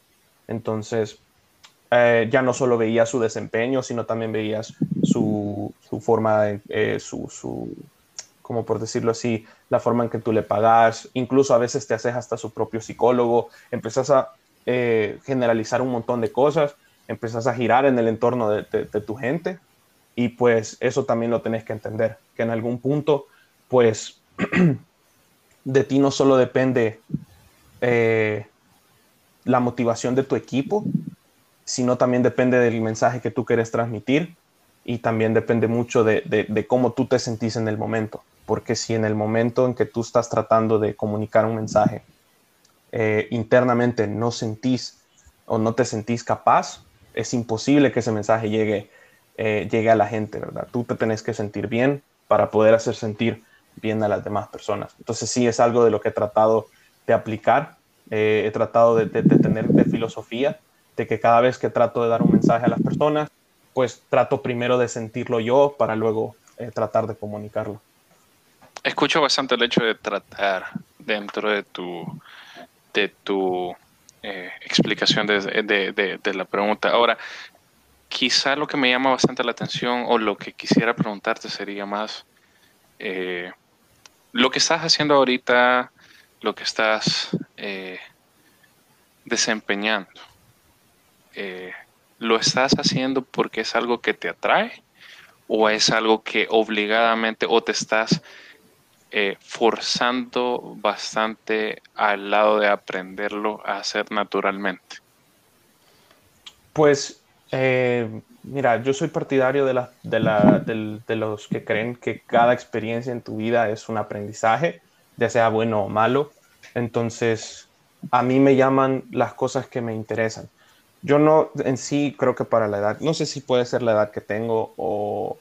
Entonces, eh, ya no solo veías su desempeño, sino también veías su, su forma, de, su, su, como por decirlo así, la forma en que tú le pagas, incluso a veces te haces hasta su propio psicólogo, empezás a generalizar un montón de cosas empiezas a girar en el entorno de, tu gente y pues eso también lo tenés que entender, que en algún punto pues de ti no solo depende eh, la motivación de tu equipo, sino también depende del mensaje que tú quieres transmitir y también depende mucho de, de, cómo tú te sentís en el momento, porque si en el momento en que tú estás tratando de comunicar un mensaje eh, internamente no sentís o no te sentís capaz, es imposible que ese mensaje llegue, eh, llegue a la gente, ¿verdad? Tú te tenés que sentir bien para poder hacer sentir bien a las demás personas. Entonces sí es algo de lo que he tratado de aplicar, eh, he tratado de, tener de filosofía, de que cada vez que trato de dar un mensaje a las personas, pues trato primero de sentirlo yo para luego eh, tratar de comunicarlo. Escucho bastante el hecho de tratar dentro de tu, de tu eh, explicación de, de, de, la pregunta. Ahora, quizá lo que me llama bastante la atención o lo que quisiera preguntarte sería más eh, lo que estás haciendo ahorita, lo que estás desempeñando. ¿Lo estás haciendo porque es algo que te atrae o es algo que obligadamente o te estás eh, forzando bastante al lado de aprenderlo a hacer naturalmente? Pues eh, mira, yo soy partidario de, la, de, de, los que creen que cada experiencia en tu vida es un aprendizaje, ya sea bueno o malo. Entonces, a mí me llaman las cosas que me interesan. Yo no, en sí, creo que para la edad, no sé si puede ser la edad que tengo o,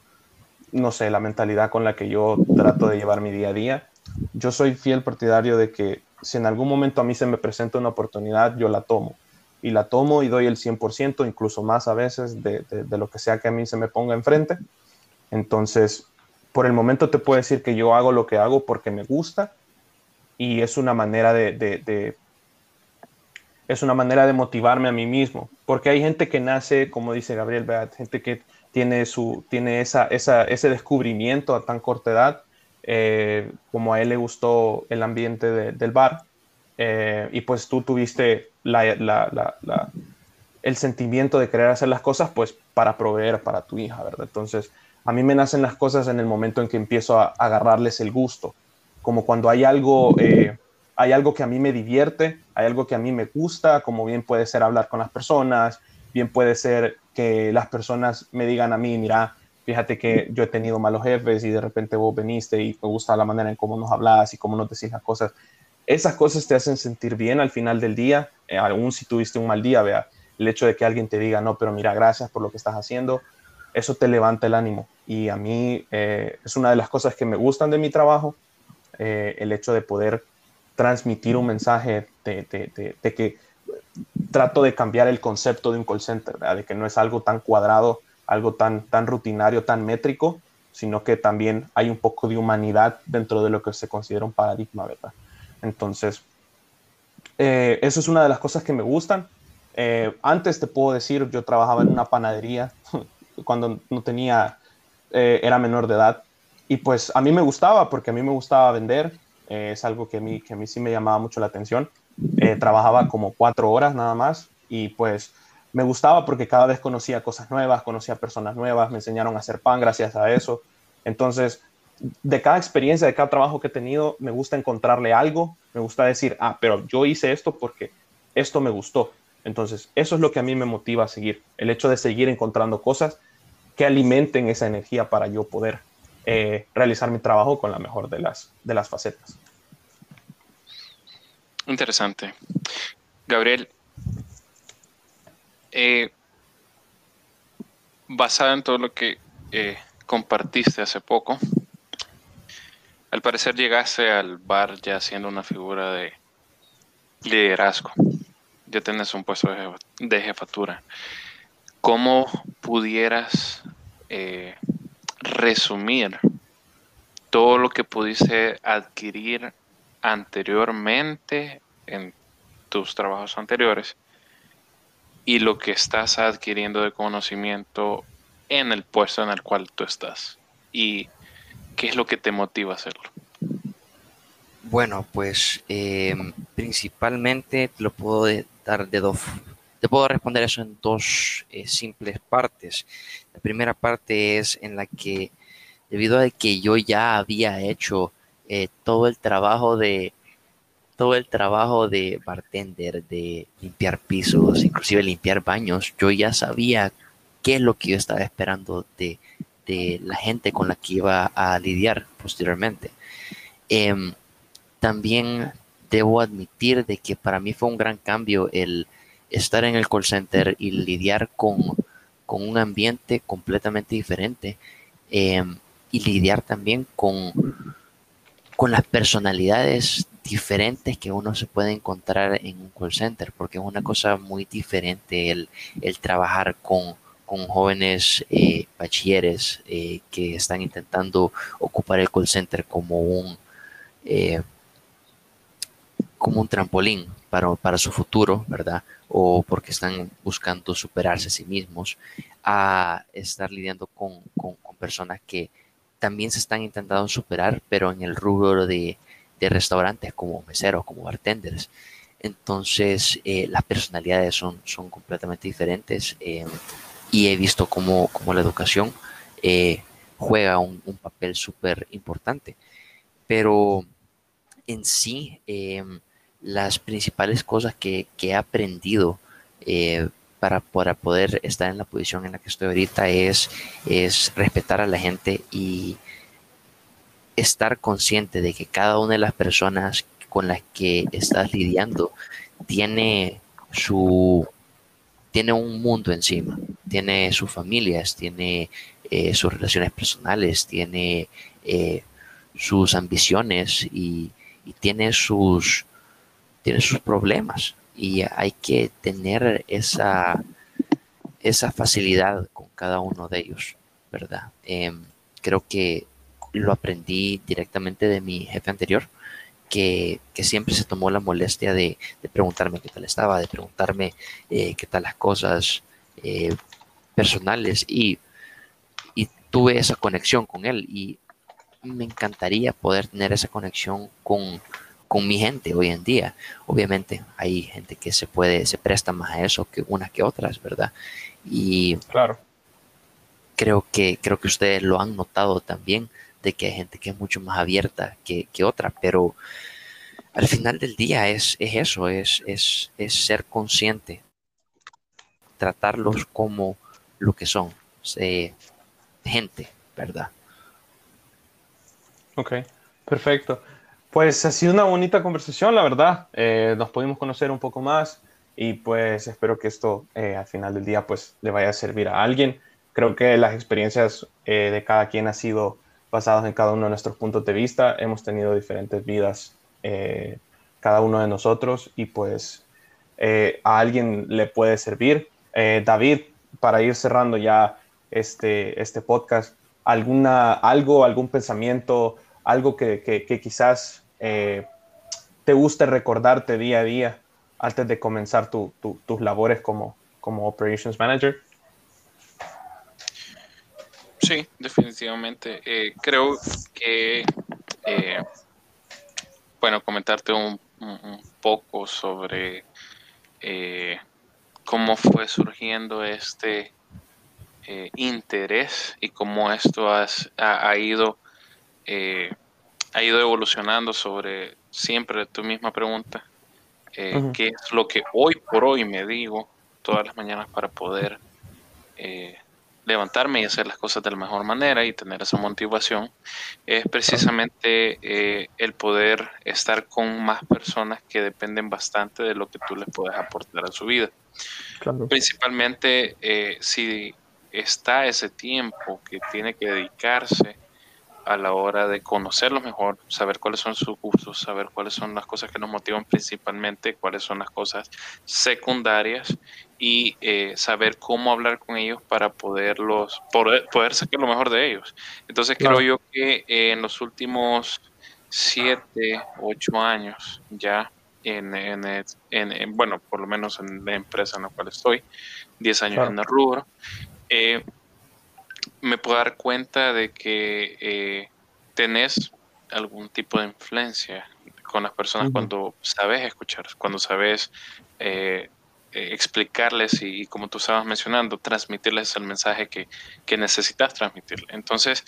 no sé, la mentalidad con la que yo trato de llevar mi día a día. Yo soy fiel partidario de que si en algún momento a mí se me presenta una oportunidad, yo la tomo. Y la tomo y doy el 100%, incluso más a veces, de, de, lo que sea que a mí se me ponga enfrente. Entonces, por el momento te puedo decir que yo hago lo que hago porque me gusta y es una manera de, de es una manera de motivarme a mí mismo, porque hay gente que nace, como dice Gabriel, gente que tiene, su, tiene esa, ese descubrimiento a tan corta edad, eh, como a él le gustó el ambiente del bar, eh, y pues tú tuviste el sentimiento de querer hacer las cosas, pues para proveer para tu hija, ¿verdad? Entonces, a mí me nacen las cosas en el momento en que empiezo a, agarrarles el gusto, como cuando hay algo... Eh, hay algo que a mí me divierte, hay algo que a mí me gusta, como bien puede ser hablar con las personas, bien puede ser que las personas me digan a mí, mira, fíjate que yo he tenido malos jefes y de repente vos veniste y me gusta la manera en cómo nos hablas y cómo nos decís las cosas. Esas cosas te hacen sentir bien al final del día, eh, aún si tuviste un mal día, vea, el hecho de que alguien te diga, no, pero mira, gracias por lo que estás haciendo, eso te levanta el ánimo. Y a mí eh, es una de las cosas que me gustan de mi trabajo, eh, el hecho de poder transmitir un mensaje de, que trato de cambiar el concepto de un call center, de que no es algo tan cuadrado, algo tan, tan rutinario, tan métrico, sino que también hay un poco de humanidad dentro de lo que se considera un paradigma, ¿verdad? Entonces, eh, eso es una de las cosas que me gustan. Eh, antes te puedo decir, yo trabajaba en una panadería cuando no tenía, eh, era menor de edad, y pues a mí me gustaba, porque a mí me gustaba vender, es algo que a, mí, que a mí sí me llamaba mucho la atención. Eh, trabajaba como cuatro horas nada más y pues me gustaba porque cada vez conocía cosas nuevas, conocía personas nuevas, me enseñaron a hacer pan gracias a eso. Entonces, de cada experiencia, de cada trabajo que he tenido, me gusta encontrarle algo, me gusta decir, ah, pero yo hice esto porque esto me gustó. Entonces, eso es lo que a mí me motiva a seguir, el hecho de seguir encontrando cosas que alimenten esa energía para yo poder eh, realizar mi trabajo con la mejor de las, de las facetas. Interesante. Gabriel, eh, basado en todo lo que eh, compartiste hace poco, al parecer llegaste al bar ya siendo una figura de liderazgo. Ya tienes un puesto de jefatura. ¿Cómo pudieras resumir todo lo que pudiste adquirir anteriormente en tus trabajos anteriores y lo que estás adquiriendo de conocimiento en el puesto en el cual tú estás y qué es lo que te motiva a hacerlo. Bueno, pues eh, principalmente te lo puedo dar de dos, te puedo responder eso en dos eh, simples partes. La primera parte es en la que, debido a que yo ya había hecho eh, todo el trabajo de todo el trabajo de bartender, de limpiar pisos, inclusive limpiar baños, yo ya sabía qué es lo que yo estaba esperando de de la gente con la que iba a lidiar posteriormente. Em, también debo admitir de que para mí fue un gran cambio el estar en el call center y lidiar con, un ambiente completamente diferente em, y lidiar también con, con las personalidades diferentes que uno se puede encontrar en un call center, porque es una cosa muy diferente el, trabajar con, jóvenes eh, bachilleres eh, que están intentando ocupar el call center como un, eh, como un trampolín para, para, su futuro, ¿verdad? O porque están buscando superarse a sí mismos, a estar lidiando con, con personas que también se están intentando superar, pero en el rubro de, de restaurantes como meseros, como bartenders. Entonces, eh, las personalidades son, son completamente diferentes eh, y he visto cómo, la educación eh, juega un, papel súper importante. Pero en sí, las principales cosas que, he aprendido para, para, poder estar en la posición en la que estoy ahorita es, es respetar a la gente y estar consciente de que cada una de las personas con las que estás lidiando tiene su tiene un mundo encima, tiene sus familias, tiene eh, sus relaciones personales, tiene eh, sus ambiciones y, tiene sus tiene sus problemas y hay que tener esa esa facilidad con cada uno de ellos, ¿verdad? Em, creo que lo aprendí directamente de mi jefe anterior, que, siempre se tomó la molestia de, preguntarme qué tal estaba, de preguntarme eh, qué tal las cosas eh, personales y, tuve esa conexión con él y me encantaría poder tener esa conexión con, con mi gente hoy en día. Obviamente hay gente que se puede, se presta más a eso que unas que otras, ¿verdad? Y claro. creo que, creo que ustedes lo han notado también de que hay gente que es mucho más abierta que, otra, pero al final del día es, eso, es, es, ser consciente, tratarlos como lo que son, gente, ¿verdad? Ok, perfecto. Pues ha sido una bonita conversación, la verdad. Eh, nos pudimos conocer un poco más y pues espero que esto eh, al final del día pues le vaya a servir a alguien. Creo que las experiencias eh, de cada quien ha sido basados en cada uno de nuestros puntos de vista. Hemos tenido diferentes vidas eh, cada uno de nosotros y pues a alguien le puede servir. David, para ir cerrando ya este, este podcast, alguna, algo, algún pensamiento, algo que, que, quizás te guste recordarte día a día antes de comenzar tus labores como, como Operations Manager. Sí, definitivamente. Eh, creo que, eh, bueno, comentarte un, poco sobre eh, cómo fue surgiendo este interés y cómo esto ha, ido ha ido evolucionando sobre siempre tu misma pregunta, qué es lo que hoy por hoy me digo todas las mañanas para poder levantarme y hacer las cosas de la mejor manera y tener esa motivación es precisamente eh, el poder estar con más personas que dependen bastante de lo que tú les puedes aportar a su vida. Principalmente eh, si está ese tiempo que tiene que dedicarse a la hora de conocerlos mejor, saber cuáles son sus gustos, saber cuáles son las cosas que nos motivan principalmente, cuáles son las cosas secundarias y eh, saber cómo hablar con ellos para poderlos, poder, poder sacar lo mejor de ellos. Entonces creo yo que eh, en los últimos siete, ocho años ya, en, en, bueno, por lo menos en la empresa en la cual estoy, diez años en el rubro, eh, me puedo dar cuenta de que eh, tenés algún tipo de influencia con las personas cuando sabes escuchar, cuando sabes eh, eh, explicarles y, como tú estabas mencionando, transmitirles el mensaje que, necesitas transmitir. Entonces,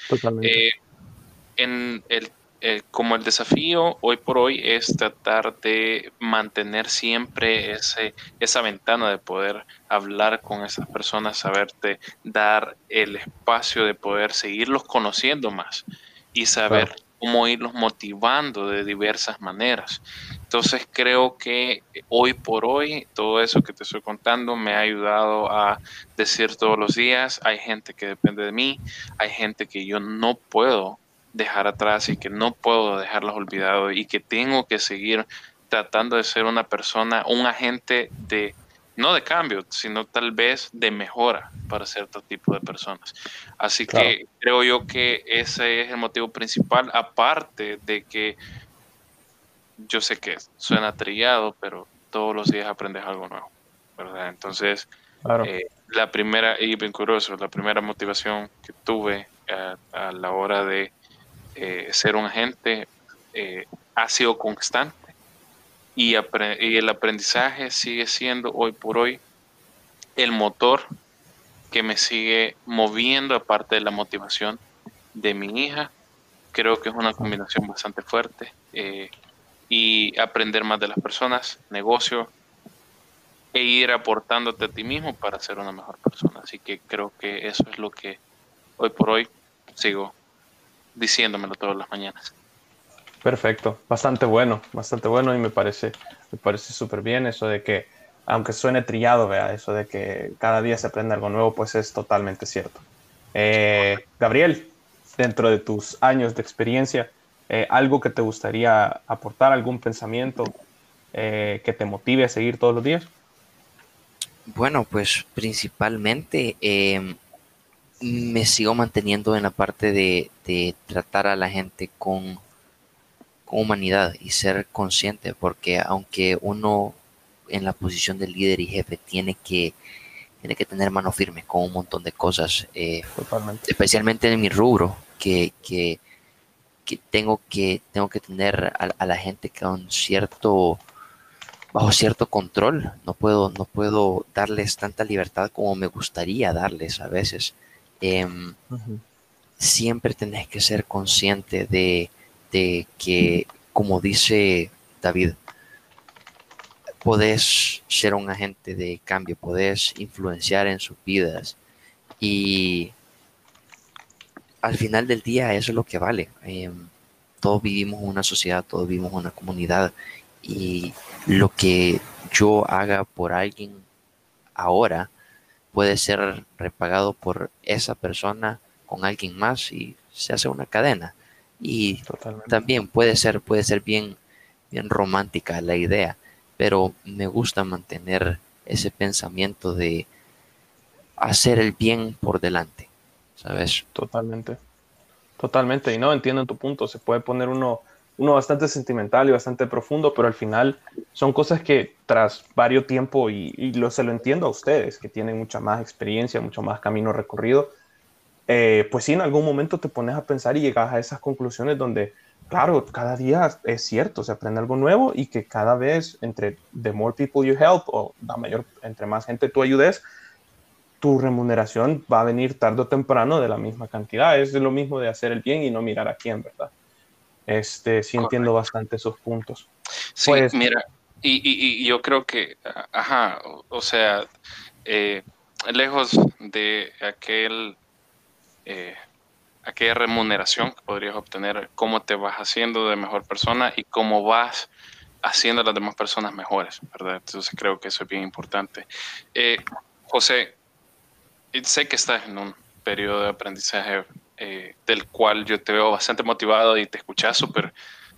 en el eh, como el desafío hoy por hoy es tratar de mantener siempre ese, esa ventana de poder hablar con esas personas, saberte dar el espacio de poder seguirlos conociendo más y saber cómo irlos motivando de diversas maneras. Entonces creo que hoy por hoy todo eso que te estoy contando me ha ayudado a decir todos los días, hay gente que depende de mí, hay gente que yo no puedo dejar atrás y que no puedo dejarlos olvidados y que tengo que seguir tratando de ser una persona, un agente de, no de cambio, sino tal vez de mejora para cierto tipo de personas. Así que creo yo que ese es el motivo principal, aparte de que yo sé que suena trillado, pero todos los días aprendes algo nuevo, ¿verdad? Entonces, eh, la primera, y bien curioso, la primera motivación que tuve eh, a la hora de eh, ser un agente eh, ha sido constante y, el aprendizaje sigue siendo hoy por hoy el motor que me sigue moviendo aparte de la motivación de mi hija. Creo que es una combinación bastante fuerte eh, y aprender más de las personas, negocio e ir aportándote a ti mismo para ser una mejor persona. Así que creo que eso es lo que hoy por hoy sigo diciéndomelo todas las mañanas. Perfecto, bastante bueno, bastante bueno y me parece, me parece súper bien eso de que, aunque suene trillado, vea, eso de que cada día se aprende algo nuevo, pues es totalmente cierto. Eh, Gabriel, dentro de tus años de experiencia, eh, algo que te gustaría aportar, algún pensamiento eh, que te motive a seguir todos los días? Bueno, pues principalmente em, me sigo manteniendo en la parte de, tratar a la gente con, humanidad y ser consciente, porque aunque uno en la posición de líder y jefe tiene que, tiene que tener mano firme con un montón de cosas, eh, especialmente en mi rubro, que, que, tengo que tengo que tener a, la gente con cierto bajo cierto control. No puedo, no puedo darles tanta libertad como me gustaría darles a veces. Em, siempre tenés que ser consciente de, que, como dice David, podés ser un agente de cambio, podés influenciar en sus vidas y al final del día eso es lo que vale. Em, todos vivimos una sociedad, todos vivimos una comunidad y lo que yo haga por alguien ahora puede ser repagado por esa persona con alguien más y se hace una cadena. Y también puede ser, puede ser bien, bien romántica la idea, pero me gusta mantener ese pensamiento de hacer el bien por delante, ¿sabes? Totalmente. Totalmente. Y no entiendo tu punto. Se puede poner uno uno bastante sentimental y bastante profundo, pero al final son cosas que tras varios tiempo, y, lo, se lo entiendo a ustedes, que tienen mucha más experiencia, mucho más camino recorrido, eh, pues sí, en algún momento te pones a pensar y llegas a esas conclusiones donde, claro, cada día es cierto, se aprende algo nuevo y que cada vez entre the more people you help o la mayor, entre más gente tú ayudes, tu remuneración va a venir tarde o temprano de la misma cantidad. Es lo mismo de hacer el bien y no mirar a quién, ¿verdad? Este, sí entiendo bastante esos puntos. Sí, pues, mira, y, yo creo que, ajá, o, sea, eh, lejos de aquel, eh, aquella remuneración que podrías obtener, cómo te vas haciendo de mejor persona y cómo vas haciendo a las demás personas mejores, ¿verdad? Entonces creo que eso es bien importante. Eh, José, sé que estás en un periodo de aprendizaje eh, del cual yo te veo bastante motivado y te escuchas súper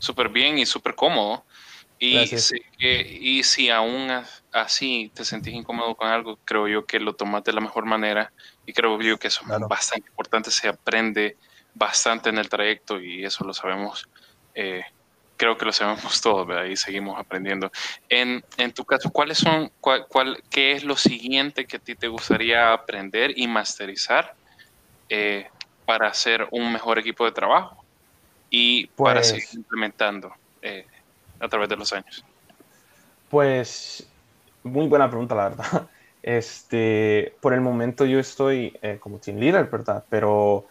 súper bien y súper cómodo. Y, y si aún así te sentís incómodo con algo, creo yo que lo tomas de la mejor manera y creo yo que eso es bastante importante, se aprende bastante en el trayecto y eso lo sabemos, eh, creo que lo sabemos todos, ¿verdad? Y seguimos aprendiendo. En, en tu caso, ¿cuáles son, cuál, cuál, qué es lo siguiente que a ti te gustaría aprender y masterizar eh, para hacer un mejor equipo de trabajo y para pues seguir implementando eh, a través de los años? Pues muy buena pregunta, la verdad. Este, por el momento yo estoy eh, como team leader, ¿verdad? Pero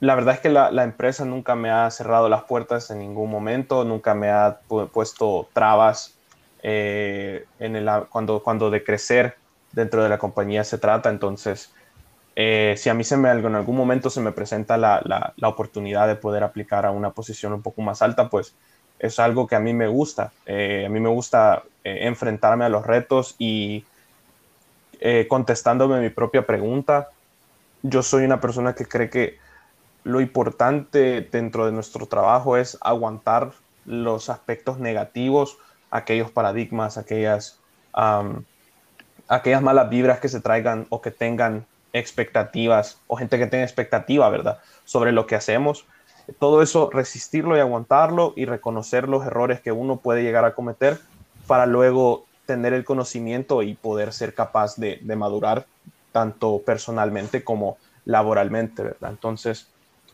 la verdad es que la, empresa nunca me ha cerrado las puertas en ningún momento, nunca me ha puesto trabas eh, en el, cuando, cuando de crecer dentro de la compañía se trata. Entonces, eh, si a mí se me, en algún momento se me presenta la, la, oportunidad de poder aplicar a una posición un poco más alta, pues es algo que a mí me gusta. Eh, a mí me gusta enfrentarme a los retos y contestándome mi propia pregunta. Yo soy una persona que cree que lo importante dentro de nuestro trabajo es aguantar los aspectos negativos, aquellos paradigmas, aquellas, aquellas malas vibras que se traigan o que tengan expectativas o gente que tenga expectativa, ¿verdad? Sobre lo que hacemos. Todo eso, resistirlo y aguantarlo y reconocer los errores que uno puede llegar a cometer para luego tener el conocimiento y poder ser capaz de, madurar tanto personalmente como laboralmente, ¿verdad? Entonces,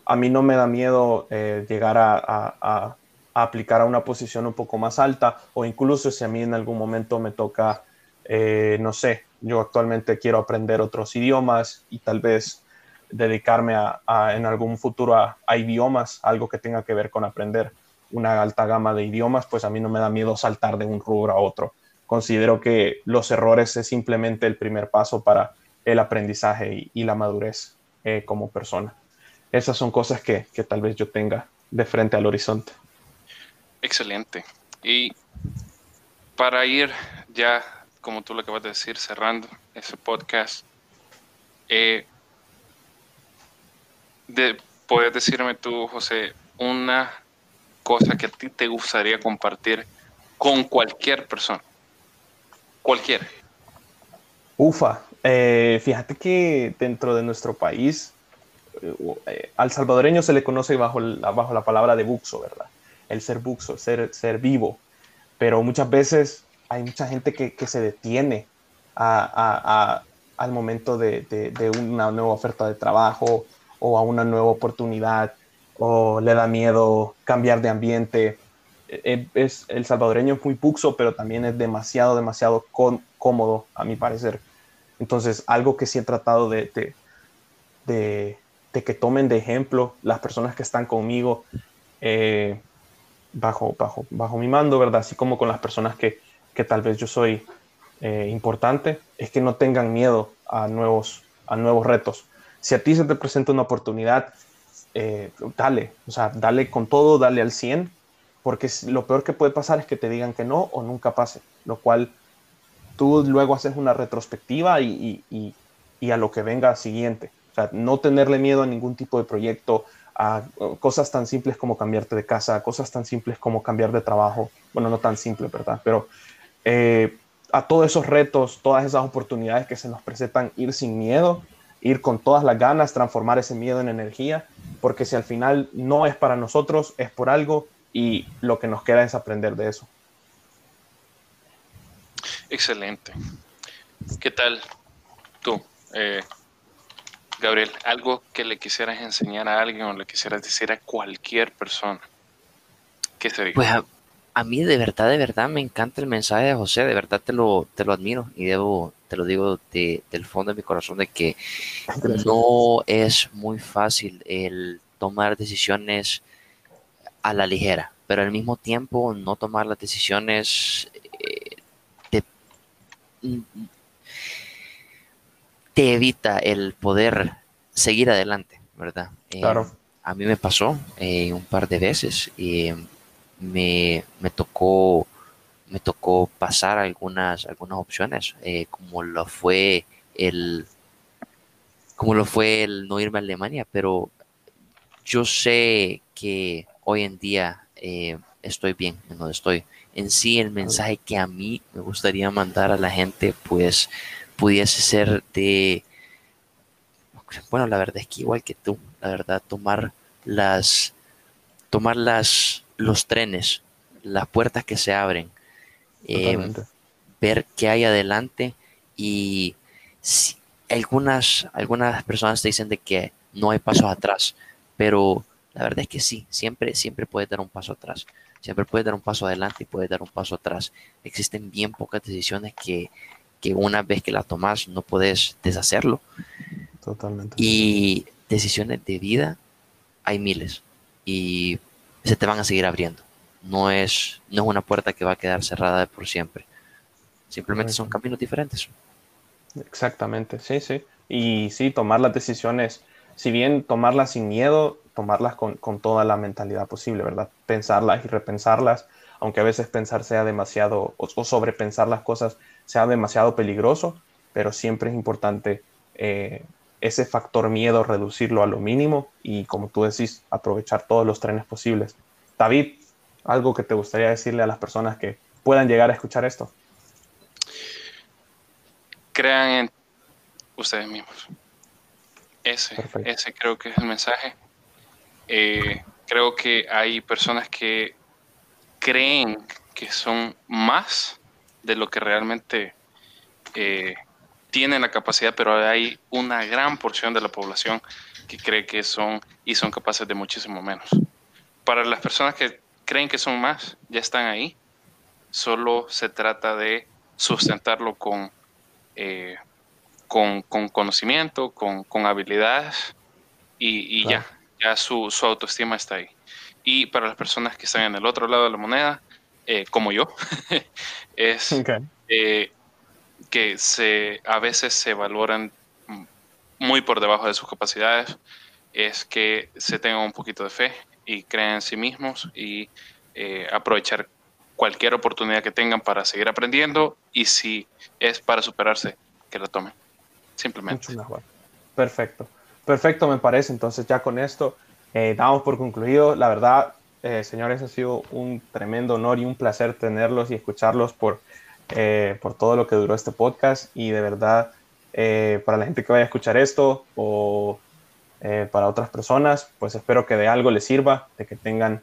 a mí no me da miedo eh, llegar a, aplicar a una posición un poco más alta o incluso si a mí en algún momento me toca, eh, no sé, yo actualmente quiero aprender otros idiomas y tal vez dedicarme a, en algún futuro a, idiomas, algo que tenga que ver con aprender una alta gama de idiomas, pues a mí no me da miedo saltar de un rubro a otro. Considero que los errores es simplemente el primer paso para el aprendizaje y, la madurez eh, como persona esas son cosas que, tal vez yo tenga de frente al horizonte. Excelente. Y para ir ya, como tú lo acabas de decir, cerrando ese podcast, eh, puedes decirme tú, José, una cosa que a ti te gustaría compartir con cualquier persona. Cualquiera. Ufa, eh, fíjate que dentro de nuestro país eh, al salvadoreño se le conoce bajo bajo la palabra de buxo, ¿verdad? El ser buxo, ser, ser vivo. Pero muchas veces hay mucha gente que, que se detiene al momento de, de, una nueva oferta de trabajo o a una nueva oportunidad o le da miedo cambiar de ambiente. E, e, es, el salvadoreño es muy buxo, pero también es demasiado, demasiado cómodo, a mi parecer. Entonces, algo que sí he tratado de, de, de que tomen de ejemplo las personas que están conmigo eh, bajo, bajo, bajo mi mando, ¿verdad? Así como con las personas que, que tal vez yo soy eh, importante, es que no tengan miedo a nuevos, a nuevos retos. Si a ti se te presenta una oportunidad, eh, dale, o sea, dale con todo, dale al 100, porque lo peor que puede pasar es que te digan que no o nunca pase, lo cual tú luego haces una retrospectiva y, y, y a lo que venga siguiente. O sea, no tenerle miedo a ningún tipo de proyecto, a cosas tan simples como cambiarte de casa, cosas tan simples como cambiar de trabajo. Bueno, no tan simple, ¿verdad? Pero eh, a todos esos retos, todas esas oportunidades que se nos presentan, ir sin miedo, ir con todas las ganas, transformar ese miedo en energía, porque si al final no es para nosotros, es por algo y lo que nos queda es aprender de eso. Excelente. ¿Qué tal tú? Eh, Gabriel, algo que le quisieras enseñar a alguien o le quisieras decir a cualquier persona, ¿qué sería? Pues a, mí de verdad, de verdad me encanta el mensaje de José, de verdad te lo, te lo admiro y debo, te lo digo del fondo de mi corazón de que no es muy fácil el tomar decisiones a la ligera, pero al mismo tiempo no tomar las decisiones eh, te evita el poder seguir adelante, ¿verdad? Eh, claro. a mí me pasó eh, un par de veces y me, tocó me tocó pasar algunas algunas opciones eh, como lo fue el como lo fue el no irme a Alemania pero yo sé que hoy en día estoy bien en donde estoy. En sí el mensaje que a mí me gustaría mandar a la gente pues pudiese ser de, bueno, la verdad es que igual que tú, la verdad, tomar las, tomar las, los trenes, las puertas que se abren, em, ver qué hay adelante y algunas, algunas personas te dicen de que no hay pasos atrás, pero la verdad es que sí, siempre, siempre puedes dar un paso atrás. Siempre puedes dar un paso adelante y puedes dar un paso atrás. Existen bien pocas decisiones que, que una vez que la tomas no puedes deshacerlo. Totalmente. Y decisiones de vida, hay miles y se te van a seguir abriendo. No es, no es una puerta que va a quedar cerrada por siempre. Simplemente son caminos diferentes. Exactamente, sí, sí. Y sí, tomar las decisiones, si bien tomarlas sin miedo, tomarlas con, toda la mentalidad posible, ¿verdad? Pensarlas y repensarlas, aunque a veces pensar sea demasiado, o, sobrepensar las cosas sea demasiado peligroso, pero siempre es importante eh, ese factor miedo, reducirlo a lo mínimo y, como tú decís, aprovechar todos los trenes posibles. David, algo que te gustaría decirle a las personas que puedan llegar a escuchar esto. Crean en ustedes mismos. Ese, ese creo que es el mensaje. Eh, creo que hay personas que creen que son más de lo que realmente eh, tienen la capacidad, pero hay una gran porción de la población que cree que son y son capaces de muchísimo menos. Para las personas que creen que son más, ya están ahí. Solo se trata de sustentarlo con, eh, con, conocimiento, con, habilidades y, ya, ya su, autoestima está ahí. Y para las personas que están en el otro lado de la moneda, eh, como yo, es eh, que se, a veces se valoran muy por debajo de sus capacidades, es que se tengan un poquito de fe y crean en sí mismos y eh, aprovechar cualquier oportunidad que tengan para seguir aprendiendo y si es para superarse, que lo tomen. Simplemente. Perfecto. Perfecto, me parece. Entonces ya con esto eh, damos por concluido. La verdad, eh, señores, ha sido un tremendo honor y un placer tenerlos y escucharlos por eh, por todo lo que duró este podcast y de verdad eh, para la gente que vaya a escuchar esto o eh, para otras personas, pues espero que de algo les sirva, de que tengan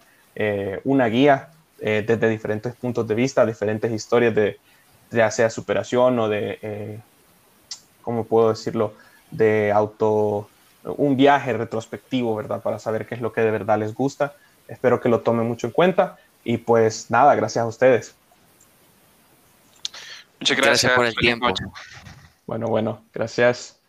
una guía desde diferentes puntos de vista, diferentes historias de ya sea superación o de, ¿cómo puedo decirlo?, de auto, un viaje retrospectivo, ¿verdad? Para saber qué es lo que de verdad les gusta. Espero que lo tomen mucho en cuenta y pues nada, gracias a ustedes. Muchas gracias. por el tiempo. Bueno, bueno, gracias.